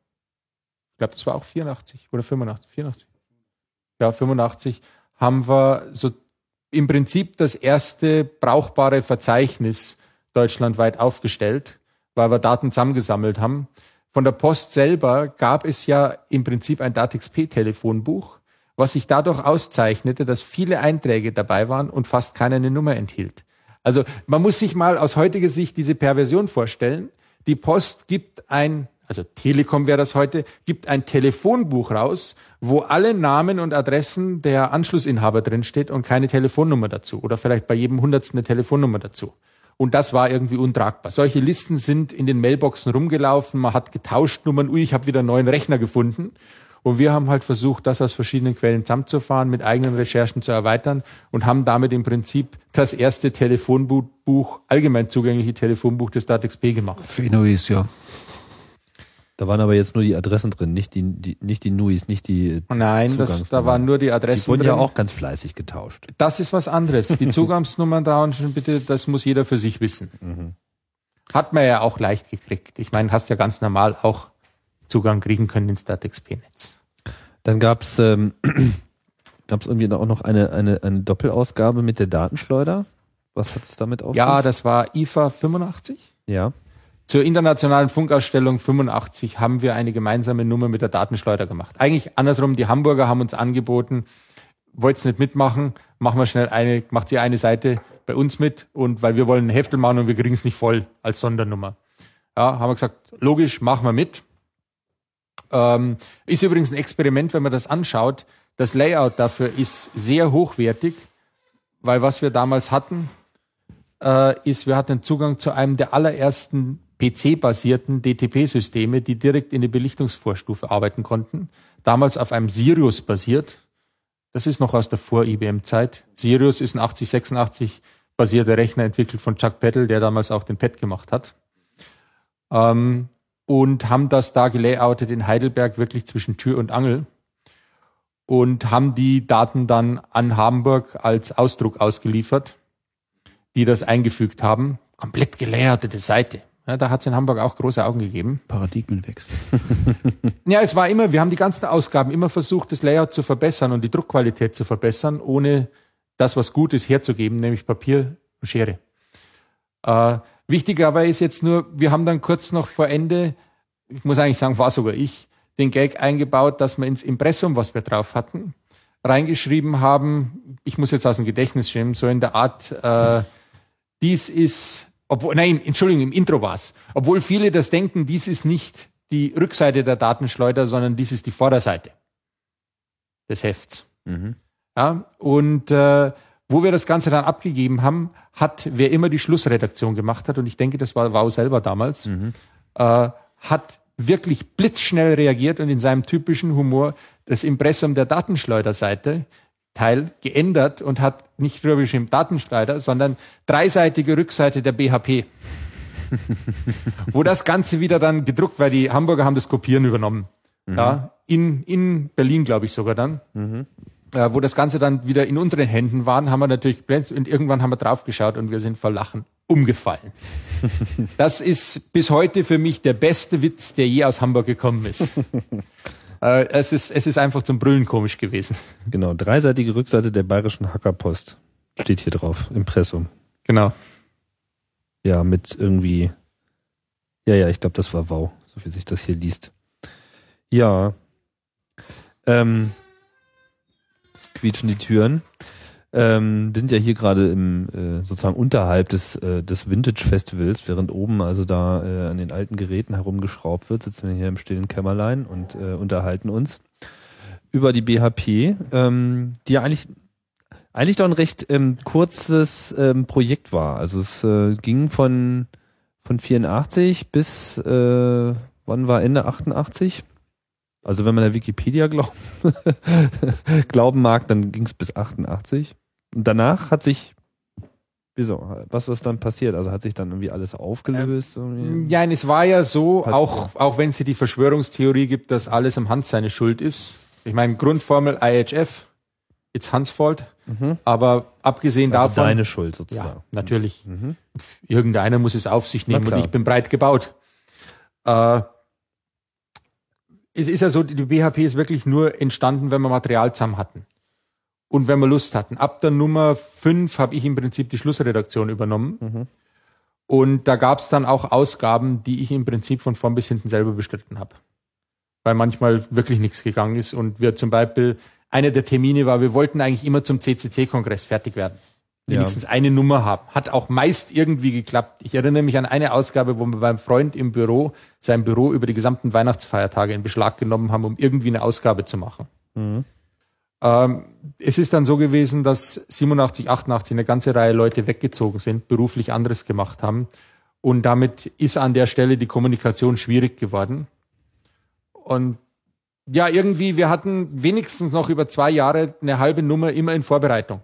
ich glaube, das war auch 84 oder 85, 84. Ja, 85 haben wir so im Prinzip das erste brauchbare Verzeichnis deutschlandweit aufgestellt, weil wir Daten zusammengesammelt haben. Von der Post selber gab es ja im Prinzip ein DATXP-Telefonbuch, was sich dadurch auszeichnete, dass viele Einträge dabei waren und fast keiner eine Nummer enthielt. Also man muss sich mal aus heutiger Sicht diese Perversion vorstellen. Die Post gibt ein, also Telekom wäre das heute, gibt ein Telefonbuch raus, wo alle Namen und Adressen der Anschlussinhaber drinsteht und keine Telefonnummer dazu. Oder vielleicht bei jedem Hundertsten eine Telefonnummer dazu. Und das war irgendwie untragbar. Solche Listen sind in den Mailboxen rumgelaufen, man hat getauscht Nummern, ui, ich habe wieder einen neuen Rechner gefunden. Und wir haben halt versucht, das aus verschiedenen Quellen zusammenzufahren, mit eigenen Recherchen zu erweitern und haben damit im Prinzip das erste Telefonbuch, allgemein zugängliche Telefonbuch des DATXP gemacht. Für Inuis, ja. Da waren aber jetzt nur die Adressen drin, nicht die, die nicht die NUIs, nicht die Nein, das, da waren nur die Die Adressen wurden drin. ja auch ganz fleißig getauscht. Das ist was anderes. Die Zugangsnummern da und schon bitte, das muss jeder für sich wissen. Hat man ja auch leicht gekriegt. Ich meine, hast ja ganz normal auch Zugang kriegen können ins DATXP-Netz. Dann gab's ähm, gab's irgendwie auch noch eine, eine, eine Doppelausgabe mit der Datenschleuder. Was hat es damit auf Ja, sich? das war IFA 85. Ja. Zur internationalen Funkausstellung 85 haben wir eine gemeinsame Nummer mit der Datenschleuder gemacht. Eigentlich andersrum, die Hamburger haben uns angeboten, wollt's nicht mitmachen, machen wir schnell eine, macht sie eine Seite bei uns mit und weil wir wollen ein Heftel machen und wir kriegen es nicht voll als Sondernummer. Ja, haben wir gesagt, logisch, machen wir mit. Ähm, ist übrigens ein Experiment, wenn man das anschaut. Das Layout dafür ist sehr hochwertig, weil was wir damals hatten, äh, ist, wir hatten Zugang zu einem der allerersten PC-basierten DTP-Systeme, die direkt in die Belichtungsvorstufe arbeiten konnten. Damals auf einem Sirius basiert. Das ist noch aus der Vor-IBM-Zeit. Sirius ist ein 8086 basierter Rechner entwickelt von Chuck Peddle, der damals auch den PET gemacht hat. Ähm, und haben das da gelayoutet in Heidelberg wirklich zwischen Tür und Angel und haben die Daten dann an Hamburg als Ausdruck ausgeliefert die das eingefügt haben. Komplett gelayoutete Seite. Ja, da hat es in Hamburg auch große Augen gegeben. Paradigmenwechsel. Ja, es war immer, wir haben die ganzen Ausgaben immer versucht, das Layout zu verbessern und die Druckqualität zu verbessern, ohne das, was gut ist, herzugeben, nämlich Papier und Schere. Äh, wichtig aber ist jetzt nur, wir haben dann kurz noch vor Ende, ich muss eigentlich sagen, war sogar ich, den Gag eingebaut, dass wir ins Impressum, was wir drauf hatten, reingeschrieben haben, ich muss jetzt aus dem Gedächtnis schämen, so in der Art, äh, dies ist, obwohl, nein, Entschuldigung, im Intro war's. Obwohl viele das denken, dies ist nicht die Rückseite der Datenschleuder, sondern dies ist die Vorderseite des Hefts. Ja, und äh, wo wir das Ganze dann abgegeben haben, hat wer immer die Schlussredaktion gemacht hat, und ich denke, das war Wow selber damals, äh, hat wirklich blitzschnell reagiert und in seinem typischen Humor das Impressum der Datenschleuderseite Teil geändert und hat nicht drüber geschrieben Datenschleuder, sondern dreiseitige Rückseite der BHP. Wo das Ganze wieder dann gedruckt, weil die Hamburger haben das Kopieren übernommen. Mhm. Ja, in, in Berlin, glaube ich sogar dann. Äh, wo das Ganze dann wieder in unseren Händen waren, haben wir natürlich geblenzt und irgendwann haben wir draufgeschaut und wir sind vor Lachen umgefallen. das ist bis heute für mich der beste Witz, der je aus Hamburg gekommen ist. äh, es ist. Es ist einfach zum Brüllen komisch gewesen. Genau, dreiseitige Rückseite der bayerischen Hackerpost steht hier drauf, Impressum. Genau. Ja, mit irgendwie. Ja, ja, ich glaube, das war wow, so wie sich das hier liest. Ja. Ähm, es quietschen die Türen. Ähm, wir sind ja hier gerade im äh, sozusagen unterhalb des, äh, des Vintage Festivals, während oben also da äh, an den alten Geräten herumgeschraubt wird, sitzen wir hier im stillen Kämmerlein und äh, unterhalten uns über die BHP, ähm, die ja eigentlich eigentlich doch ein recht ähm, kurzes ähm, Projekt war. Also es äh, ging von von 84 bis äh, wann war Ende 88? Also wenn man der Wikipedia glauben, glauben mag, dann ging es bis 88. Und danach hat sich wieso was was dann passiert? Also hat sich dann irgendwie alles aufgelöst? irgendwie? Ja, und es war ja so, auch, auch wenn es hier die Verschwörungstheorie gibt, dass alles am Hans seine Schuld ist. Ich meine, Grundformel IHF, it's Hans fault. Aber abgesehen also davon. deine Schuld ja, sozusagen. natürlich. Pff, Irgendeiner muss es auf sich nehmen und ich bin breit gebaut. Äh, es ist ja so, die BHP ist wirklich nur entstanden, wenn wir Material zusammen hatten. Und wenn wir Lust hatten. Ab der Nummer 5 habe ich im Prinzip die Schlussredaktion übernommen. Und da gab es dann auch Ausgaben, die ich im Prinzip von vorn bis hinten selber bestritten habe. Weil manchmal wirklich nichts gegangen ist. Und wir zum Beispiel, einer der Termine war, wir wollten eigentlich immer zum CCC-Kongress fertig werden. Ja. Wenigstens eine Nummer haben. Hat auch meist irgendwie geklappt. Ich erinnere mich an eine Ausgabe, wo wir beim Freund im Büro, sein Büro über die gesamten Weihnachtsfeiertage in Beschlag genommen haben, um irgendwie eine Ausgabe zu machen. Ähm, es ist dann so gewesen, dass 87, 88 eine ganze Reihe Leute weggezogen sind, beruflich anderes gemacht haben. Und damit ist an der Stelle die Kommunikation schwierig geworden. Und ja, irgendwie, wir hatten wenigstens noch über zwei Jahre eine halbe Nummer immer in Vorbereitung.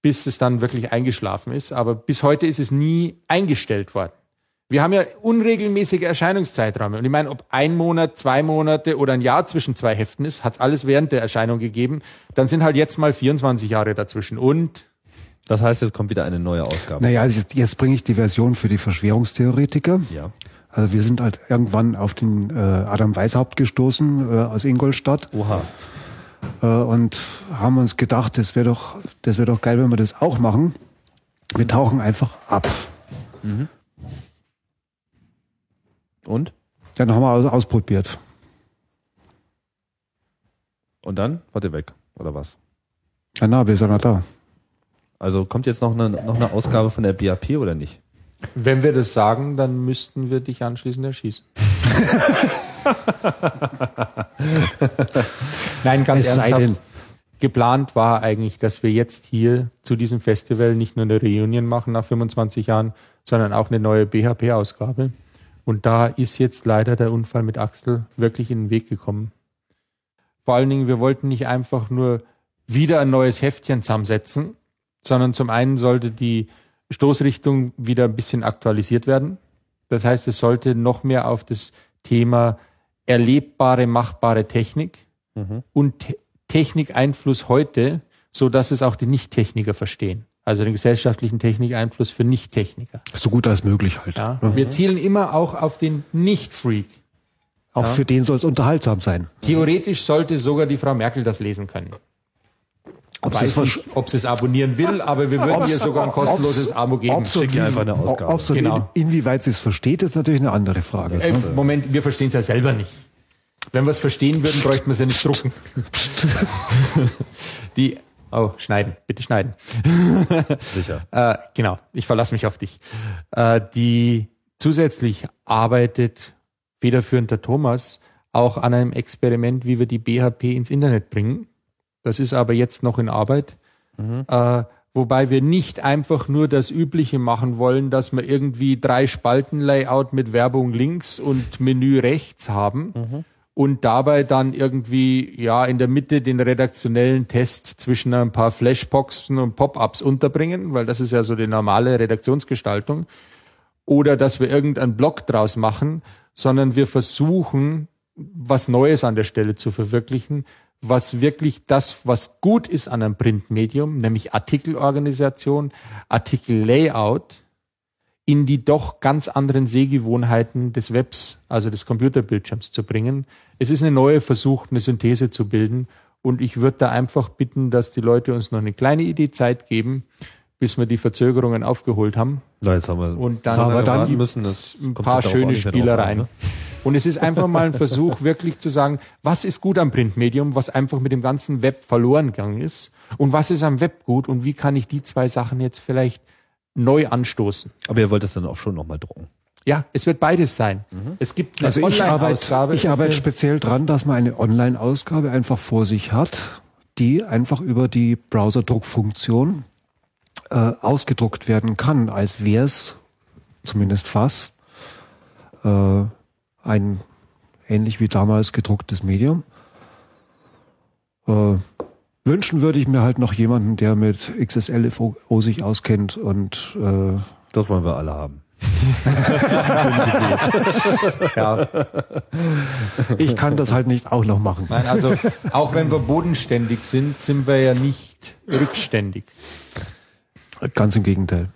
Bis es dann wirklich eingeschlafen ist. Aber bis heute ist es nie eingestellt worden. Wir haben ja unregelmäßige Erscheinungszeiträume. Und ich meine, ob ein Monat, zwei Monate oder ein Jahr zwischen zwei Heften ist, hat es alles während der Erscheinung gegeben. Dann sind halt jetzt mal 24 Jahre dazwischen. Und Das heißt, jetzt kommt wieder eine neue Ausgabe. Naja, also jetzt, jetzt bringe ich die Version für die Verschwörungstheoretiker. Ja. Also wir sind halt irgendwann auf den äh, Adam Weishaupt gestoßen äh, aus Ingolstadt Oha. äh, und haben uns gedacht, das wäre doch, das wäre doch geil, wenn wir das auch machen. Wir tauchen einfach ab. Und? Dann haben wir aus- ausprobiert. Und dann? Wart ihr weg? Oder was? Ja, na, wir sind noch da. Also kommt jetzt noch eine, noch eine Ausgabe von der BAP oder nicht? wenn wir das sagen, dann müssten wir dich anschließend erschießen. Nein, ganz Es ernsthaft. Geplant war eigentlich, dass wir jetzt hier zu diesem Festival nicht nur eine Reunion machen nach 25 Jahren, sondern auch eine neue BHP-Ausgabe. Und da ist jetzt leider der Unfall mit Axel wirklich in den Weg gekommen. Vor allen Dingen, wir wollten nicht einfach nur wieder ein neues Heftchen zusammensetzen, sondern zum einen sollte die Stoßrichtung wieder ein bisschen aktualisiert werden. Das heißt, es sollte noch mehr auf das Thema erlebbare, machbare Technik und Te Technikeinfluss heute, so dass es auch die Nicht-Techniker verstehen. Also den gesellschaftlichen Technikeinfluss für Nicht-Techniker. So gut als möglich halt. Ja? Wir zielen immer auch auf den Nicht-Freak. Auch für den soll es unterhaltsam sein. Theoretisch sollte sogar die Frau Merkel das lesen können. Ob Weiß sie es nicht, ob sie es abonnieren will, aber wir würden ihr sogar ein kostenloses Abo geben. Ob's Schick ihr einfach eine Ausgabe. Ob's Genau. in, inwieweit sie es versteht, ist natürlich eine andere Frage. Äh, Moment, wir verstehen es ja selber nicht. Wenn wir es verstehen würden, bräuchten wir es ja nicht drucken. Die, oh, schneiden, bitte schneiden. Sicher. Äh, genau, ich verlasse mich auf dich. Äh, die zusätzlich arbeitet federführend der Thomas auch an einem Experiment, wie wir die BHP ins Internet bringen. Das ist aber jetzt noch in Arbeit, äh, wobei wir nicht einfach nur das Übliche machen wollen, dass wir irgendwie drei Spalten-Layout mit Werbung links und Menü rechts haben und dabei dann irgendwie ja in der Mitte den redaktionellen Test zwischen ein paar Flashboxen und Pop-ups unterbringen, weil das ist ja so die normale Redaktionsgestaltung, oder dass wir irgendeinen Blog draus machen, sondern wir versuchen was Neues an der Stelle zu verwirklichen, was wirklich das, was gut ist an einem Printmedium, nämlich Artikelorganisation, Artikellayout, in die doch ganz anderen Sehgewohnheiten des Webs, also des Computerbildschirms zu bringen. Es ist eine neue Versuch, eine Synthese zu bilden. Und ich würde da einfach bitten, dass die Leute uns noch eine kleine Idee Zeit geben, bis wir die Verzögerungen aufgeholt haben. Na, jetzt haben wir Und dann, aber äh, dann müssen das ein paar schöne Spielereien. ne? Und es ist einfach mal ein Versuch, wirklich zu sagen, was ist gut am Printmedium, was einfach mit dem ganzen Web verloren gegangen ist und was ist am Web gut und wie kann ich die zwei Sachen jetzt vielleicht neu anstoßen. Aber ihr wollt es dann auch schon nochmal drucken. Ja, es wird beides sein. Mhm. Es gibt eine Also ich arbeite, Online-Ausgabe. ich arbeite speziell dran, dass man eine Online-Ausgabe einfach vor sich hat, die einfach über die Browser-Druckfunktion äh, ausgedruckt werden kann, als wäre es zumindest fast äh, ein ähnlich wie damals gedrucktes Medium. Äh, wünschen würde ich mir halt noch jemanden, der mit XSLFO sich auskennt und äh, Das wollen wir alle haben. ja. ich kann das halt nicht auch noch machen. Nein, also auch wenn wir bodenständig sind, sind wir ja nicht rückständig. Ganz im Gegenteil.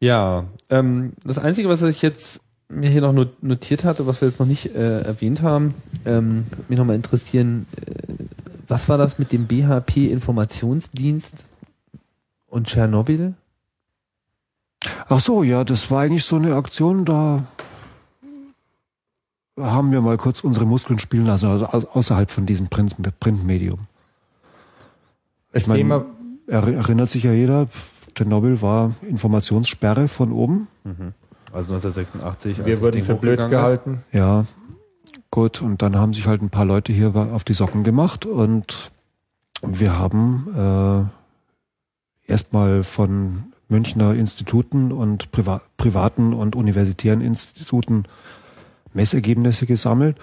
Ja, ähm, das Einzige, was ich jetzt mir hier noch not- notiert hatte, was wir jetzt noch nicht äh, erwähnt haben, ähm, würde mich nochmal interessieren, äh, was war das mit dem BHP-Informationsdienst und Tschernobyl? Ach so, ja, das war eigentlich so eine Aktion, da haben wir mal kurz unsere Muskeln spielen lassen, also au- außerhalb von diesem Print- Printmedium. Das mein, Thema, Er, erinnert sich ja jeder, Tschernobyl war Informationssperre von oben. Also 1986. als wir wurden für blöd hochgegangen ist. gehalten. Ja, gut, und dann haben sich halt ein paar Leute hier auf die Socken gemacht und wir haben äh, erstmal von Münchner Instituten und Priva privaten und universitären Instituten Messergebnisse gesammelt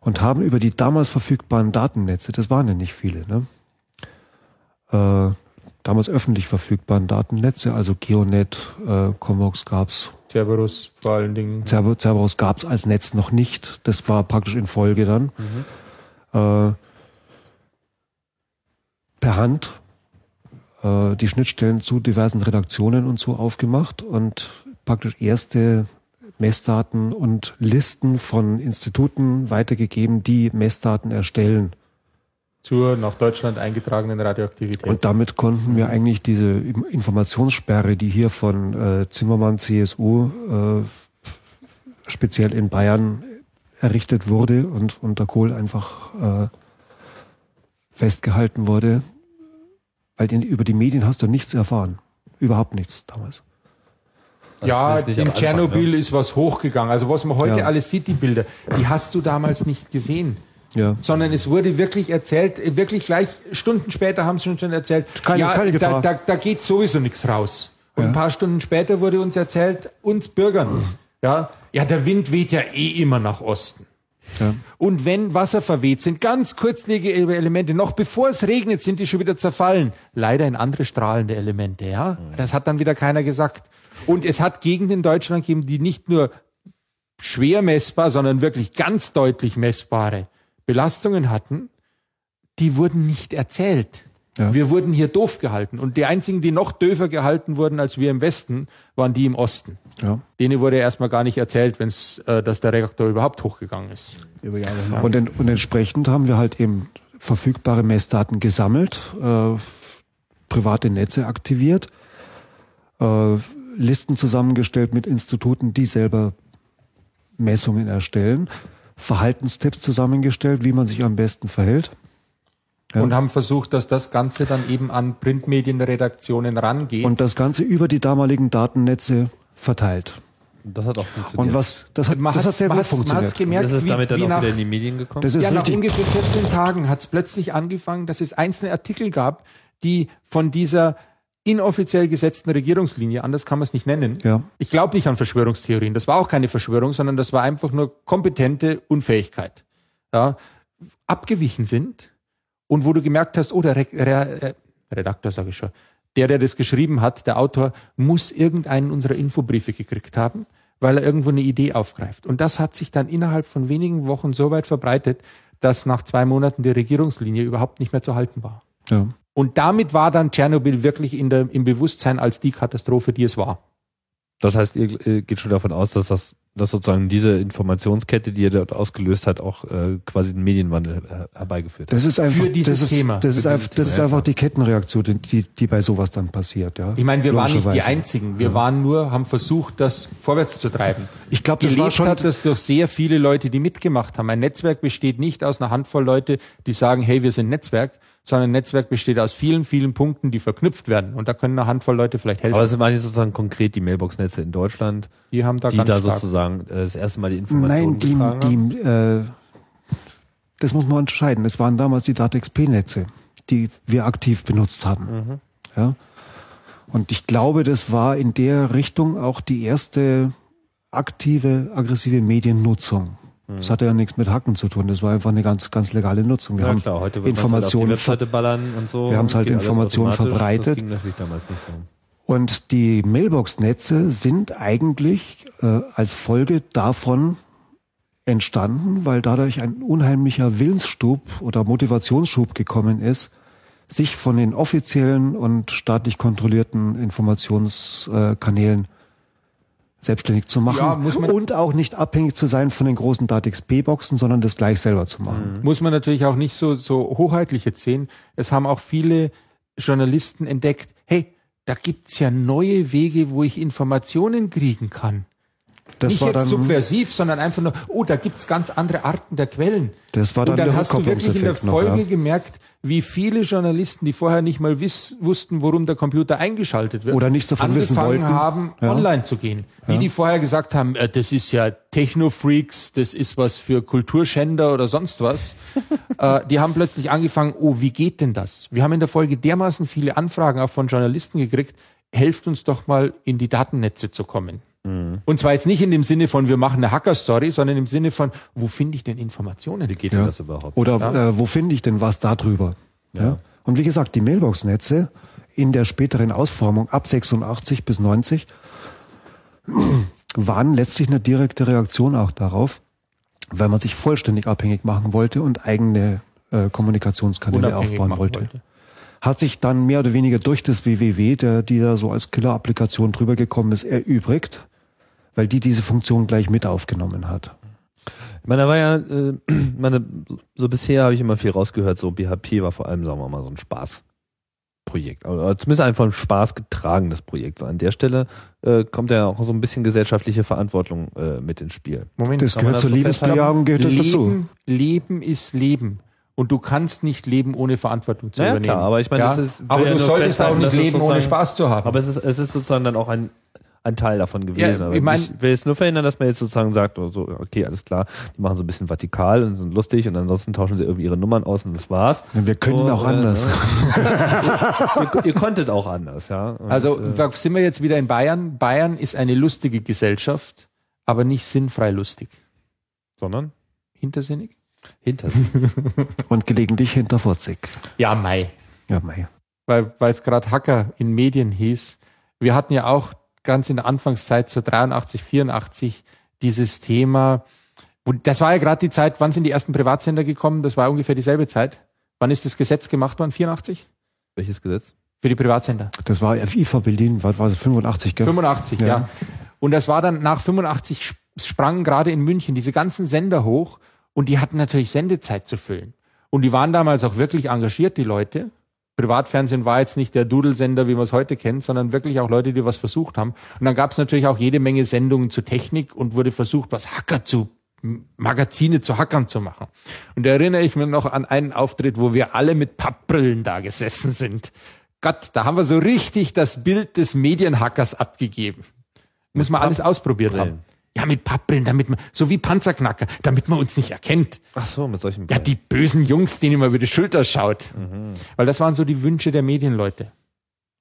und haben über die damals verfügbaren Datennetze, das waren ja nicht viele, ne? äh, damals öffentlich verfügbaren Datennetze, also Geonet, äh, Comox gab's, Cerberus vor allen Dingen. Cerber- Cerberus gab es als Netz noch nicht. Das war praktisch in Folge dann. Äh, per Hand äh, die Schnittstellen zu diversen Redaktionen und so aufgemacht und praktisch erste Messdaten und Listen von Instituten weitergegeben, die Messdaten erstellen. Zur nach Deutschland eingetragenen Radioaktivität. Und damit konnten wir eigentlich diese Informationssperre, die hier von äh, Zimmermann CSU äh, speziell in Bayern errichtet wurde und unter Kohl einfach äh, festgehalten wurde, weil in, über die Medien hast du nichts erfahren. Überhaupt nichts damals. ja, das ist nicht in Tschernobyl ne? ist was hochgegangen. Also was man heute Ja. alles sieht, die Bilder, die hast du damals nicht gesehen. Ja. Sondern es wurde wirklich erzählt, äh, wirklich gleich Stunden später haben sie uns schon erzählt, Keine- ja, keine da, Gefahr. da, da geht sowieso nichts raus. Und ein paar Stunden später wurde uns erzählt, uns Bürgern, ja, ja, der Wind weht ja eh immer nach Osten. Ja. Und wenn Wasser verweht, sind ganz kurzlebige Elemente, noch bevor es regnet, sind die schon wieder zerfallen. Leider in andere strahlende Elemente, ja. Das hat dann wieder keiner gesagt. Und es hat Gegenden in Deutschland gegeben, die nicht nur schwer messbar, sondern wirklich ganz deutlich messbare Belastungen hatten, die wurden nicht erzählt. Ja. Wir wurden hier doof gehalten. Und die einzigen, die noch döfer gehalten wurden als wir im Westen, waren die im Osten. Ja. Denen wurde erstmal gar nicht erzählt, wenn's, äh, dass der Reaktor überhaupt hochgegangen ist. Über Jahre. Und, en, und entsprechend haben wir halt eben verfügbare Messdaten gesammelt, äh, private Netze aktiviert, äh, Listen zusammengestellt mit Instituten, die selber Messungen erstellen, Verhaltenstipps zusammengestellt, wie man sich am besten verhält. Ja. Und haben versucht, dass das Ganze dann eben an Printmedienredaktionen rangeht. Und das Ganze über die damaligen Datennetze verteilt. Das hat auch funktioniert. Und was, das hat, man das hat sehr man gut man funktioniert. hat's gemerkt, das ist wie, damit dann wie auch nach, wieder in die Medien gekommen. Das ist ja, nach richtig. ungefähr 14 Tagen hat es plötzlich angefangen, dass es einzelne Artikel gab, die von dieser inoffiziell gesetzten Regierungslinie, anders kann man es nicht nennen. Ja. Ich glaube nicht an Verschwörungstheorien. Das war auch keine Verschwörung, sondern das war einfach nur kompetente Unfähigkeit. Ja, abgewichen sind und wo du gemerkt hast, oh, der Re Re äh, Redakteur, sage ich schon, der, der das geschrieben hat, der Autor, muss irgendeinen unserer Infobriefe gekriegt haben, weil er irgendwo eine Idee aufgreift. Und das hat sich dann innerhalb von wenigen Wochen so weit verbreitet, dass nach zwei Monaten die Regierungslinie überhaupt nicht mehr zu halten war. Ja. Und damit war dann Tschernobyl wirklich in der, im Bewusstsein als die Katastrophe, die es war. Das heißt, ihr geht schon davon aus, dass das dass sozusagen diese Informationskette, die er dort ausgelöst hat, auch äh, quasi den Medienwandel äh, herbeigeführt hat. Das ist einfach, Für dieses das ist, Thema. Das ist, einfach, das ist einfach die Kettenreaktion, die, die bei sowas dann passiert. Ja. Ich meine, wir waren nicht die. Einzigen. Wir waren nur, haben versucht, das vorwärts zu treiben. Ich glaube, das war Gelebt schon. hat das durch sehr viele Leute, die mitgemacht haben. Ein Netzwerk besteht nicht aus einer Handvoll Leute, die sagen, hey, wir sind Netzwerk, sondern ein Netzwerk besteht aus vielen, vielen Punkten, die verknüpft werden. Und da können eine Handvoll Leute vielleicht helfen. Aber es waren jetzt sozusagen konkret die Mailbox-Netze in Deutschland, die haben da die ganz da sozusagen äh, das erste Mal die Informationen Nein, die, die, äh, das muss man unterscheiden. Es waren damals die DATEX-P-Netze, die wir aktiv benutzt haben. Mhm. Ja. Und ich glaube, das war in der Richtung auch die erste aktive, aggressive Mediennutzung. Das hatte ja nichts mit Hacken zu tun. Das war einfach eine ganz, ganz legale Nutzung. Wir Ja haben klar, heute wird Informationen halt auf die Webseite ballern und so. Wir haben's und halt Informationen verbreitet. So. Und die Mailbox-Netze sind eigentlich äh, als Folge davon entstanden, weil dadurch ein unheimlicher Willensstub oder Motivationsschub gekommen ist, sich von den offiziellen und staatlich kontrollierten Informationskanälen selbstständig zu machen Ja, und auch nicht abhängig zu sein von den großen DATX-B-Boxen, sondern das gleich selber zu machen. muss man natürlich auch nicht so, so hochheitlich jetzt sehen. Es haben auch viele Journalisten entdeckt, hey, da gibt's ja neue Wege, wo ich Informationen kriegen kann. Das nicht war jetzt subversiv, sondern einfach nur, oh, da gibt's ganz andere Arten der Quellen. das war dann, Und dann der hast du wirklich in der Rückkopplungseffekt noch, Folge ja. gemerkt, wie viele Journalisten, die vorher nicht mal wiss, wussten, worum der Computer eingeschaltet wird, Oder nichts davon wissen angefangen wollten. haben, Ja. online zu gehen. Die, die vorher gesagt haben, äh, das ist ja Techno-Freaks, das ist was für Kulturschänder oder sonst was, äh, die haben plötzlich angefangen, oh, wie geht denn das? Wir haben in der Folge dermaßen viele Anfragen auch von Journalisten gekriegt, helft uns doch mal in die Datennetze zu kommen. Und zwar jetzt nicht in dem Sinne von, wir machen eine Hacker-Story, sondern im Sinne von, wo finde ich denn Informationen? Wie geht denn Ja. das überhaupt? Oder äh, wo finde ich denn was darüber? Ja. Und wie gesagt, die Mailbox-Netze in der späteren Ausformung ab 86 bis 90 waren letztlich eine direkte Reaktion auch darauf, weil man sich vollständig abhängig machen wollte und eigene äh, Kommunikationskanäle Unabhängig aufbauen wollte. wollte. Hat sich dann mehr oder weniger durch das WWW, der, die da so als Killer-Applikation drüber gekommen ist, erübrigt, weil die diese Funktion gleich mit aufgenommen hat. Ich meine, da war ja, äh, meine, so bisher habe ich immer viel rausgehört, so BHP war vor allem, sagen wir mal, so ein Spaßprojekt. Oder zumindest ein von Spaß getragenes Projekt. So an der Stelle äh, kommt ja auch so ein bisschen gesellschaftliche Verantwortung äh, mit ins Spiel. Moment, Das gehört das zur so Lebensbejagung, gehört das dazu. Leben, Leben ist Leben. Und du kannst nicht leben, ohne Verantwortung zu Naja, übernehmen. klar, aber ich meine, das ist- aber ja du solltest auch nicht leben, ohne Spaß zu haben. Aber es ist, es ist sozusagen dann auch ein, ein Teil davon gewesen. Ja, ich mein- ich will jetzt nur verhindern, dass man jetzt sozusagen sagt, oh, so, okay, alles klar, die machen so ein bisschen vertikal und sind lustig und ansonsten tauschen sie irgendwie ihre Nummern aus und das war's. Wir können So, auch äh, anders. ihr, ihr konntet auch anders, ja. Und, also äh, da sind wir jetzt wieder in Bayern. Bayern ist eine lustige Gesellschaft, aber nicht sinnfrei lustig. sondern Hintersinnig? hinter sich. Und gelegentlich hinter 40. Ja, Mai. Ja. Weil weil es gerade Hacker in Medien hieß. Wir hatten ja auch ganz in der Anfangszeit, so 83, 84, dieses Thema. Wo, das war ja gerade die Zeit, wann sind die ersten Privatsender gekommen? Das war ungefähr dieselbe Zeit. Wann ist das Gesetz gemacht worden? 84? Welches Gesetz? Für die Privatsender. Das war IFA Berlin, was war das, 85, gell? 85, ja. Ja. Und das war dann nach 85 sp- sprangen gerade in München diese ganzen Sender hoch und die hatten natürlich Sendezeit zu füllen. Und die waren damals auch wirklich engagiert, die Leute. Privatfernsehen war jetzt nicht der Dudelsender, wie man es heute kennt, sondern wirklich auch Leute, die was versucht haben. Und dann gab es natürlich auch jede Menge Sendungen zur Technik und wurde versucht, was Hacker zu Magazine zu Hackern zu machen. Und da erinnere ich mich noch an einen Auftritt, wo wir alle mit Pappbrillen da gesessen sind. Gott, da haben wir so richtig das Bild des Medienhackers abgegeben. Muss man alles ausprobiert haben. Ja, mit Pappbrillen, damit man, so wie Panzerknacker, damit man uns nicht erkennt. Ach so, mit solchen Ja, die bösen Jungs, denen man über die Schulter schaut. Mhm. Weil das waren so die Wünsche der Medienleute.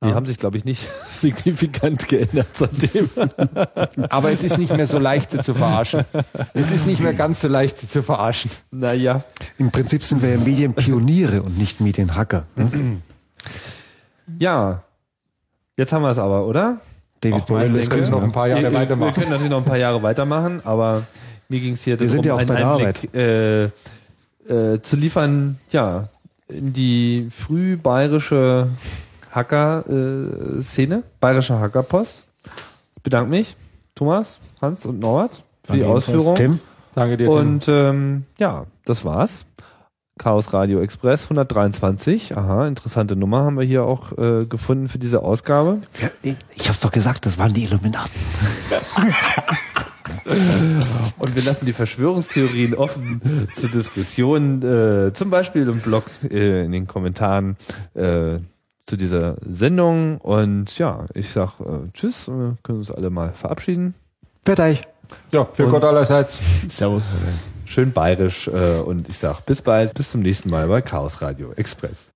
Die haben sich, glaube ich, nicht signifikant geändert seitdem. Aber es ist nicht mehr so leicht, sie zu verarschen. Es ist nicht mehr ganz so leicht, sie zu verarschen. naja. Im Prinzip sind wir ja Medienpioniere und nicht Medienhacker. ne? Ja. Jetzt haben wir es aber, oder? David Boyle das können wir noch ein paar Jahre wir, weitermachen. Wir können natürlich noch ein paar Jahre weitermachen, aber mir ging es hier Wir sind ja auch einen bei der Einblick äh, äh, zu liefern, ja, in die früh bayerische Hacker-Szene, bayerische Hackerpost. Ich bedanke mich, Thomas, Hans und Norbert, für die Danke ebenfalls. Ausführung. Tim, Danke dir, Tim. Und ähm, ja, das war's. Chaos Radio Express 123. Aha, interessante Nummer haben wir hier auch äh, gefunden für diese Ausgabe. ich, ich hab's doch gesagt, das waren die Illuminaten. Und wir lassen die Verschwörungstheorien offen zur Diskussion, äh, zum Beispiel im Blog, äh, in den Kommentaren äh, zu dieser Sendung. Und ja, ich sag äh, Tschüss, wir können uns alle mal verabschieden. Fertig. ja, für Und- Gott allerseits. Servus. Schön bayerisch äh, und ich sag bis bald, bis zum nächsten Mal bei Chaos Radio Express.